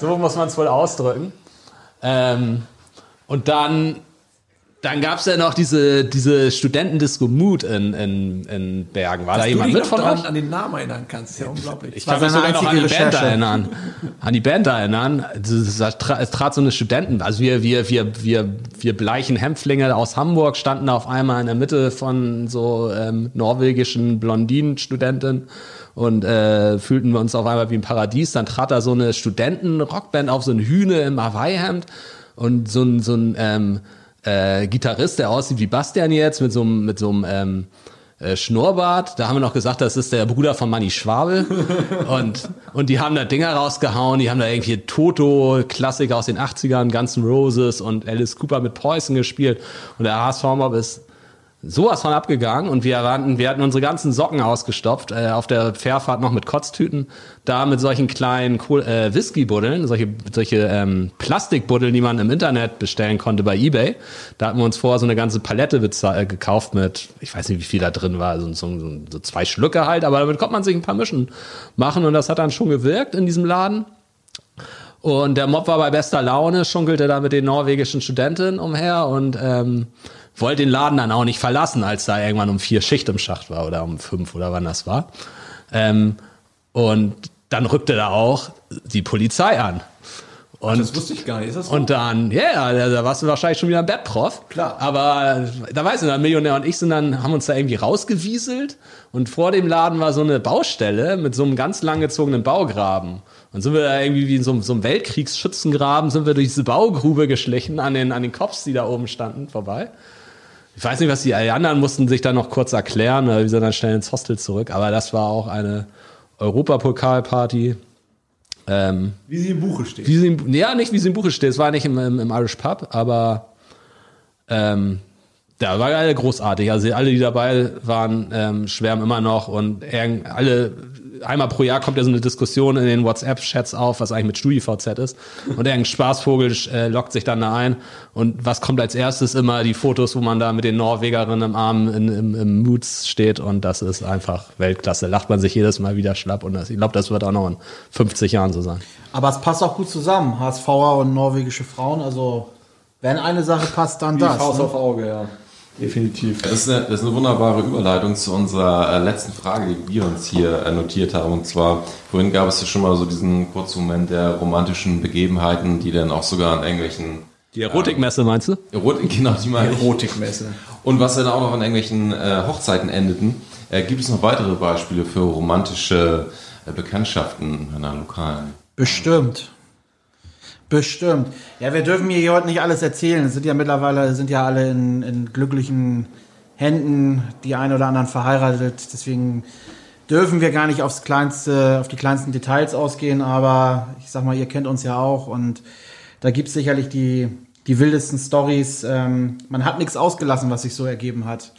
So muss man es wohl ausdrücken. Ähm, und dann, dann gab es ja noch diese, diese Studentendisco Mood in, in, in Bergen. War da Dass jemand du dich mit von euch? an den Namen erinnern kannst, ist ja unglaublich. Ich kann mich sogar noch an die Band erinnern. An die Band erinnern. Es, es trat- so eine Studenten, also wir, wir, wir, wir, wir bleichen Hämpflinge aus Hamburg standen da auf einmal in der Mitte von so ähm, norwegischen Blondinen-Studenten und äh, fühlten wir uns auf einmal wie im Paradies. Dann trat da so eine Studenten-Rockband auf, so ein Hühne im Hawaii-Hemd und so ein, so ein ähm, äh, Gitarrist, der aussieht wie Bastian jetzt, mit so einem, mit so einem ähm, äh, Schnurrbart. Da haben wir noch gesagt, das ist der Bruder von Manny Schwabel. und, und die haben da Dinger rausgehauen, die haben da irgendwie Toto-Klassiker aus den 80ern, Guns N' Roses und Alice Cooper mit Poison gespielt. Und der HSV-Mob ist sowas von abgegangen und wir hatten, wir hatten unsere ganzen Socken ausgestopft, äh, auf der Fährfahrt noch mit Kotztüten, da mit solchen kleinen Kohl äh, Whisky-Buddeln, solche, solche ähm, Plastikbuddeln, die man im Internet bestellen konnte bei Ebay. Da hatten wir uns vorher so eine ganze Palette äh, gekauft mit, ich weiß nicht, wie viel da drin war, so, so, so, so zwei Schlücke halt, aber damit konnte man sich ein paar Mischen machen und das hat dann schon gewirkt in diesem Laden. Und der Mob war bei bester Laune, schunkelte da mit den norwegischen Studentinnen umher und ähm, wollte den Laden dann auch nicht verlassen, als da irgendwann um vier Schicht im Schacht war oder um fünf oder wann das war. Ähm, und dann rückte da auch die Polizei an. Und, Das wusste ich gar nicht. Ist das so? und dann, ja, yeah, da warst du wahrscheinlich schon wieder ein Bettprof. Klar. Aber da weißt du, der Millionär und ich sind dann, haben uns da irgendwie rausgewieselt und vor dem Laden war so eine Baustelle mit so einem ganz langgezogenen Baugraben. Und sind wir da irgendwie wie in so, einem- so einem Weltkriegsschützengraben, sind wir durch diese Baugrube geschlichen an den, an den Cops, die da oben standen, vorbei. Ich weiß nicht, was die anderen mussten sich dann noch kurz erklären, oder wir sind dann schnell ins Hostel zurück, aber das war auch eine Europapokalparty. Ähm, Wie sie im Buche steht. wie sie im, ja, nicht wie sie im Buche steht. Es war nicht im, im, im Irish Pub, aber ähm, da war alle großartig. Also alle, die dabei waren, ähm, schwärmen immer noch und irgend, alle einmal pro Jahr kommt ja so eine Diskussion in den WhatsApp-Chats auf, was eigentlich mit StudiVZ ist. Und irgendein Spaßvogel äh, lockt sich dann da ein. Und was kommt als erstes immer? Die Fotos, wo man da mit den Norwegerinnen im Arm in, im, im Moods steht. Und das ist einfach Weltklasse. Lacht man sich jedes Mal wieder schlapp. Und das, ich glaube, das wird auch noch in 50 Jahren so sein. Aber es passt auch gut zusammen. HSVer und norwegische Frauen. Also, wenn eine Sache passt, dann Wie das. Faust ne? auf Auge, ja. Definitiv. Das ist, eine, das ist eine wunderbare Überleitung zu unserer äh, letzten Frage, die wir uns hier äh, notiert haben. Und zwar, vorhin gab es ja schon mal so diesen kurzen Moment der romantischen Begebenheiten, die dann auch sogar an irgendwelchen Die Erotikmesse meinst du? Erotik, genau, die meine ich. Erotikmesse. Und was dann auch noch an irgendwelchen äh, Hochzeiten endeten. Äh, gibt es noch weitere Beispiele für romantische äh, Bekanntschaften in einer lokalen? Bestimmt. Bestimmt. Ja, wir dürfen mir hier heute nicht alles erzählen. Es sind ja mittlerweile, sind ja alle in, in glücklichen Händen, die ein oder anderen verheiratet. Deswegen dürfen wir gar nicht aufs kleinste, auf die kleinsten Details ausgehen. Aber ich sag mal, ihr kennt uns ja auch und da gibt's sicherlich die, die wildesten Stories. Ähm, man hat nichts ausgelassen, was sich so ergeben hat.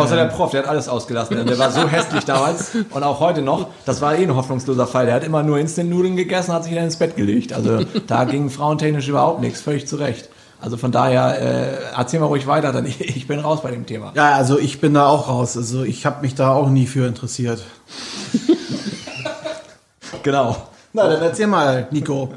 Außer der Prof, der hat alles ausgelassen. Der war so hässlich damals und auch heute noch. Das war eh ein hoffnungsloser Fall. Der hat immer nur Instant-Nudeln gegessen, hat sich dann ins Bett gelegt. Also da ging frauentechnisch überhaupt nichts. Völlig zu Recht. Also von daher, äh, erzähl mal ruhig weiter, dann ich, ich bin raus bei dem Thema. Ja, also ich bin da auch raus. Also ich habe mich da auch nie für interessiert. Genau. Na, dann erzähl mal, Nico.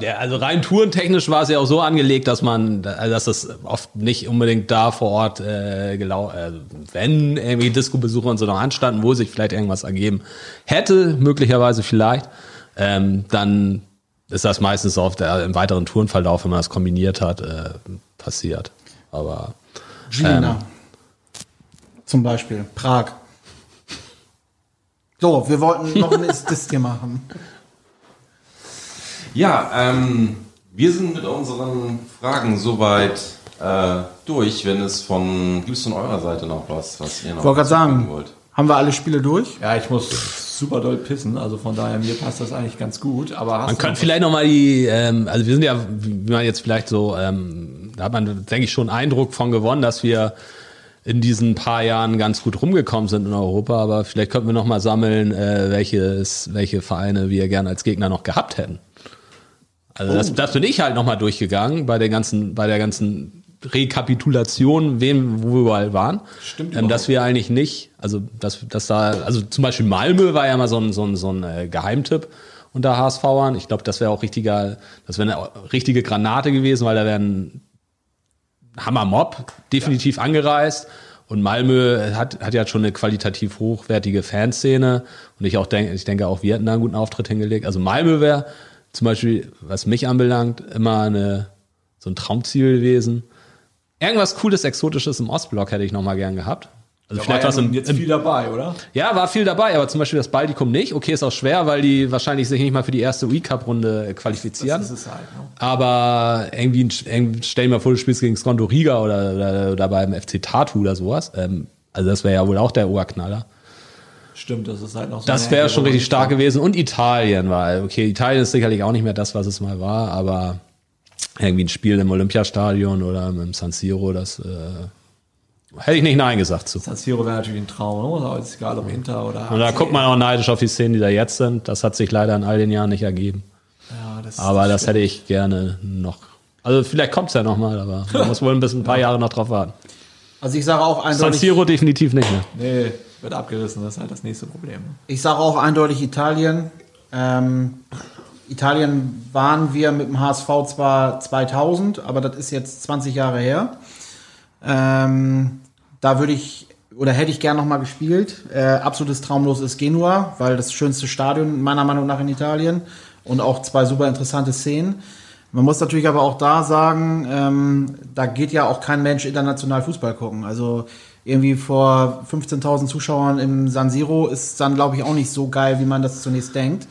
Ja, also rein tourentechnisch war es ja auch so angelegt, dass man, also dass es oft nicht unbedingt da vor Ort äh, gelau äh, wenn irgendwie Disco-Besucher und so noch anstanden, wo sich vielleicht irgendwas ergeben hätte, möglicherweise vielleicht, ähm, dann ist das meistens auf der, im weiteren Tourenverlauf, wenn man das kombiniert hat, äh, passiert. Aber Gina. Zum Beispiel. Prag. So, wir wollten noch ein Ist hier machen. Ja, ähm, wir sind mit unseren Fragen soweit äh, durch. Wenn es von, gibt es von eurer Seite noch was, was ihr noch Ich wollte gerade sagen, wollt? haben wir alle Spiele durch? Ja, ich muss super doll pissen, also von daher, mir passt das eigentlich ganz gut. Aber hast Man könnte noch vielleicht nochmal die, ähm, also wir sind ja, wie man jetzt vielleicht so, ähm, da hat man, denke ich, schon Eindruck von gewonnen, dass wir in diesen paar Jahren ganz gut rumgekommen sind in Europa, aber vielleicht könnten wir nochmal sammeln, äh, welches, welche Vereine wir gerne als Gegner noch gehabt hätten. Also das, das bin ich halt nochmal durchgegangen bei der ganzen, bei der ganzen Rekapitulation, wem, wo wir überall waren. Stimmt ähm, dass wir eigentlich nicht, also dass, dass da, also zum Beispiel Malmö war ja mal so ein, so ein, so ein äh, Geheimtipp unter HSVern. Ich glaube, das wäre auch richtiger, das wäre eine richtige Granate gewesen, weil da wären Hammer Mob definitiv angereist. Und Malmö hat, hat ja schon eine qualitativ hochwertige Fanszene. Und ich auch denke, ich denke auch, wir hätten da einen guten Auftritt hingelegt. Also Malmö wäre zum Beispiel, was mich anbelangt, immer eine, so ein Traumziel gewesen. Irgendwas Cooles, Exotisches im Ostblock hätte ich noch mal gern gehabt. Also Da vielleicht war was ja im, nun jetzt im viel dabei, oder? ja, war viel dabei, aber zum Beispiel das Baltikum nicht. Okay, ist auch schwer, weil die wahrscheinlich sich nicht mal für die erste Wii-Cup-Runde qualifizieren. Das ist es halt. Ne? Aber irgendwie, irgendwie stell dir mal vor, du spielst gegen Skondo Riga oder, oder, oder beim FC Tartu oder sowas. Ähm, also das wäre ja wohl auch der Oberknaller. Stimmt, das ist halt noch so. Das wäre schon richtig ich- stark gewesen. Und Italien war, okay, Italien ist sicherlich auch nicht mehr das, was es mal war, aber irgendwie ein Spiel im Olympiastadion oder im San Siro, das äh, hätte ich nicht Nein gesagt zu. San Siro wäre natürlich ein Traum? Aber ist egal, ob Inter oder. Und da guckt man auch neidisch auf die Szenen, die da jetzt sind. Das hat sich leider in all den Jahren nicht ergeben. Ja, das Aber das hätte ich gerne noch. Also vielleicht kommt's ja noch mal, aber man muss wohl ein bisschen ein paar Jahre noch drauf warten. Also ich sage auch San eindeutig, Siro definitiv nicht mehr. Nee, wird abgerissen, das ist halt das nächste Problem. ich sage auch eindeutig Italien. Ähm, Italien waren wir mit dem HSV zwar 2000, aber das ist jetzt 20 Jahre her. Ähm, da würde ich oder hätte ich gern noch mal gespielt. Äh, absolutes Traumlos ist Genua, weil das schönste Stadion meiner Meinung nach in Italien und auch zwei super interessante Szenen. Man muss natürlich aber auch da sagen, ähm, da geht ja auch kein Mensch international Fußball gucken. Also irgendwie vor 15.000 Zuschauern im San Siro ist dann, glaube ich, auch nicht so geil, wie man das zunächst denkt.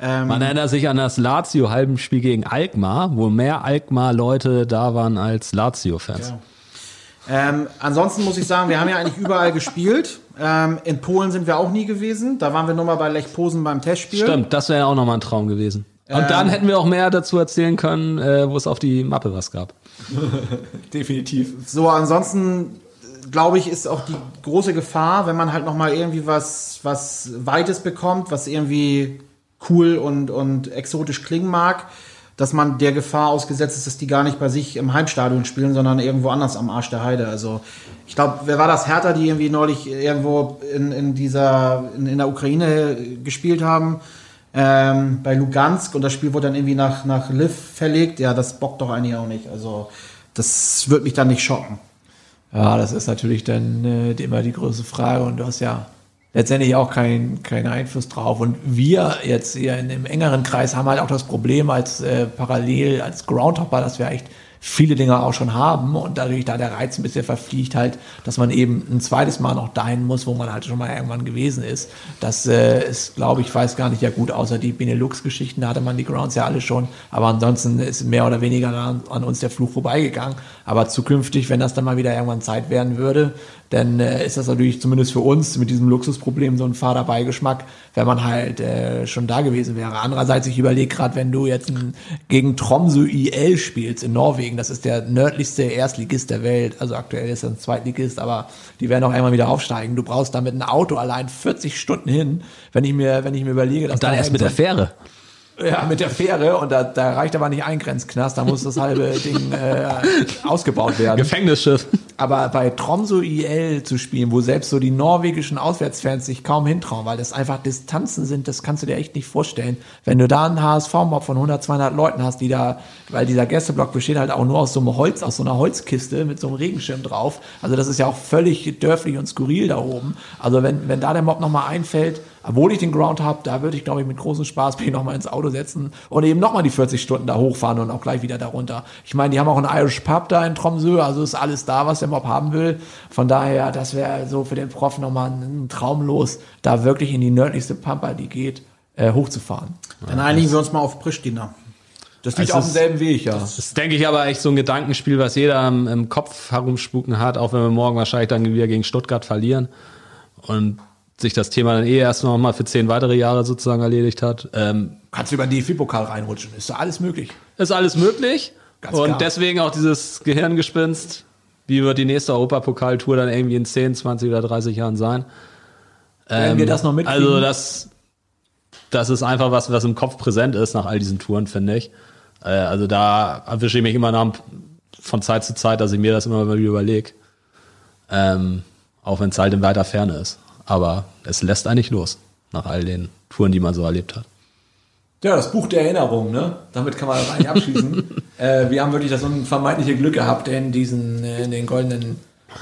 Ähm, Man erinnert sich an das Lazio-Halbenspiel gegen Alkmaar, wo mehr Alkmaar-Leute da waren als Lazio-Fans. Ja. Ähm, ansonsten muss ich sagen, wir haben ja eigentlich überall gespielt. Ähm, in Polen sind wir auch nie gewesen. Da waren wir nur mal bei Lech Posen beim Testspiel. Stimmt, das wäre auch nochmal ein Traum gewesen. Und dann hätten wir auch mehr dazu erzählen können, äh, wo es auf die Mappe was gab. Definitiv. So, ansonsten glaube ich, ist auch die große Gefahr, wenn man halt noch mal irgendwie was, was Weites bekommt, was irgendwie cool und, und exotisch klingen mag, dass man der Gefahr ausgesetzt ist, dass die gar nicht bei sich im Heimstadion spielen, sondern irgendwo anders am Arsch der Heide. Also ich glaube, wer war das Hertha, die irgendwie neulich irgendwo in, in dieser in, in der Ukraine gespielt haben? Ähm, bei Lugansk und das Spiel wurde dann irgendwie nach, nach Liv verlegt. Ja, das bockt doch eigentlich auch nicht. Also das wird mich dann nicht schocken. Ja, das ist natürlich dann äh, immer die größte Frage und du hast ja letztendlich auch keinen keinen Einfluss drauf. Und wir jetzt hier in dem engeren Kreis haben halt auch das Problem als äh, parallel, als Groundhopper, dass wir echt viele Dinge auch schon haben und dadurch da der Reiz ein bisschen verfliegt halt, dass man eben ein zweites Mal noch dahin muss, wo man halt schon mal irgendwann gewesen ist. Das äh, ist, glaube ich, weiß gar nicht ja gut, außer die Benelux-Geschichten, da hatte man die Grounds ja alle schon, aber ansonsten ist mehr oder weniger an, an uns der Fluch vorbeigegangen. Aber zukünftig, wenn das dann mal wieder irgendwann Zeit werden würde, dann äh, ist das natürlich zumindest für uns mit diesem Luxusproblem so ein fader Beigeschmack, wenn man halt äh, schon da gewesen wäre. Andererseits, ich überlege gerade, wenn du jetzt ein, gegen Tromsø IL spielst in Norwegen, das ist der nördlichste Erstligist der Welt, also aktuell ist er ein Zweitligist, aber die werden auch einmal wieder aufsteigen. Du brauchst da mit einem Auto allein 40 Stunden hin, wenn ich mir, wenn ich mir überlege, dass Und dann da erst mit der ein- Fähre. Ja, mit der Fähre und da, da reicht aber nicht ein Grenzknast, da muss das halbe Ding äh, ausgebaut werden. Gefängnisschiff. Aber bei Tromso IL zu spielen, wo selbst so die norwegischen Auswärtsfans sich kaum hintrauen, weil das einfach Distanzen sind, das kannst du dir echt nicht vorstellen. Wenn du da einen HSV-Mob von 100, 200 Leuten hast, die da, weil dieser Gästeblock besteht halt auch nur aus so einem Holz, aus so einer Holzkiste mit so einem Regenschirm drauf. Also das ist ja auch völlig dörflich und skurril da oben. Also wenn, wenn da der Mob nochmal einfällt, obwohl ich den Ground habe, da würde ich, glaube ich, mit großem Spaß mich nochmal ins Auto setzen und eben nochmal die 40 Stunden da hochfahren und auch gleich wieder darunter. Ich meine, die haben auch einen Irish Pub da in Tromsø, also ist alles da, was der Mob haben will. Von daher, das wäre so für den Prof nochmal ein Traum los, da wirklich in die nördlichste Pampa, die geht, äh, hochzufahren. Dann einigen wir uns mal auf Pristina. Das liegt Es auf demselben Weg, ja. Das ist, denke ich, aber echt so ein Gedankenspiel, was jeder im, im Kopf herumspuken hat, auch wenn wir morgen wahrscheinlich dann wieder gegen Stuttgart verlieren und sich das Thema dann eh erst noch mal für zehn weitere Jahre sozusagen erledigt hat. Ähm, Kannst du über den DFB-Pokal reinrutschen, ist da alles möglich. ist alles möglich. Ganz und klar. deswegen auch dieses Gehirngespinst. Wie wird die nächste Europapokaltour dann irgendwie in 10, 20 oder 30 Jahren sein? Werden wir das noch mitkriegen? Also das, das ist einfach was, was im Kopf präsent ist nach all diesen Touren, finde ich. Äh, also da erwische ich mich immer noch von Zeit zu Zeit, dass ich mir das immer mal wieder überlege. Ähm, auch wenn es halt in weiter Ferne ist. Aber es lässt eigentlich los nach all den Touren, die man so erlebt hat. Ja, das Buch der Erinnerung, ne? Damit kann man das eigentlich abschließen. äh, wir haben wirklich das unvermeidliche Glück gehabt, in diesen, in den goldenen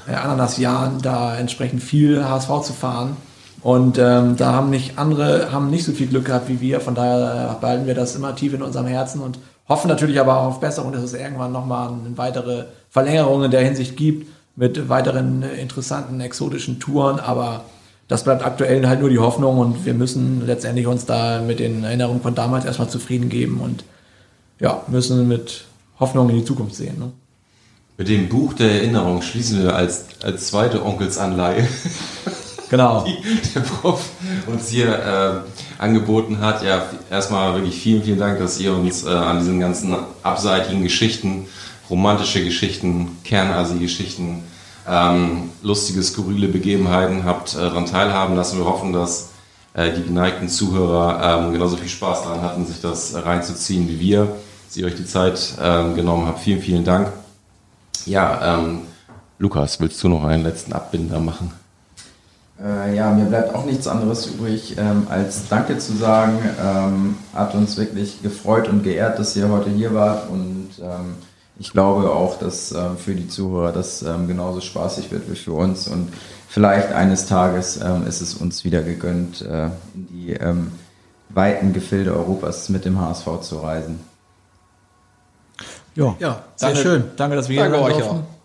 äh, Ananasjahren da entsprechend viel HSV zu fahren. Und ähm, da haben nicht andere, haben nicht so viel Glück gehabt wie wir. Von daher äh, behalten wir das immer tief in unserem Herzen und hoffen natürlich aber auch auf Besserung, dass es irgendwann nochmal eine weitere Verlängerung in der Hinsicht gibt mit weiteren interessanten exotischen Touren. Aber das bleibt aktuell halt nur die Hoffnung und wir müssen letztendlich uns da mit den Erinnerungen von damals erstmal zufrieden geben und ja, müssen mit Hoffnung in die Zukunft sehen. Ne? Mit dem Buch der Erinnerung schließen wir als, als zweite Onkelsanleihe, Genau. die der Prof uns hier äh, angeboten hat. Ja, erstmal wirklich vielen, vielen Dank, dass ihr uns äh, an diesen ganzen abseitigen Geschichten, romantische Geschichten, Kernasi-Geschichten, ähm, lustige, skurrile Begebenheiten habt äh, daran teilhaben lassen. Wir hoffen, dass äh, die geneigten Zuhörer ähm, genauso viel Spaß daran hatten, sich das reinzuziehen wie wir. Dass ihr euch die Zeit ähm, genommen habt. Vielen, vielen Dank. Ja, ähm, Lukas, willst du noch einen letzten Abbinder machen? Äh, ja, mir bleibt auch nichts anderes übrig, ähm, als Danke zu sagen. Ähm, hat uns wirklich gefreut und geehrt, dass ihr heute hier wart und ähm, ich glaube auch, dass ähm, für die Zuhörer das ähm, genauso spaßig wird wie für uns und vielleicht eines Tages ähm, ist es uns wieder gegönnt, äh, in die ähm, weiten Gefilde Europas mit dem HSV zu reisen. Ja, Ja, sehr danke, schön. Danke, dass wir hier Danke euch durften. auch.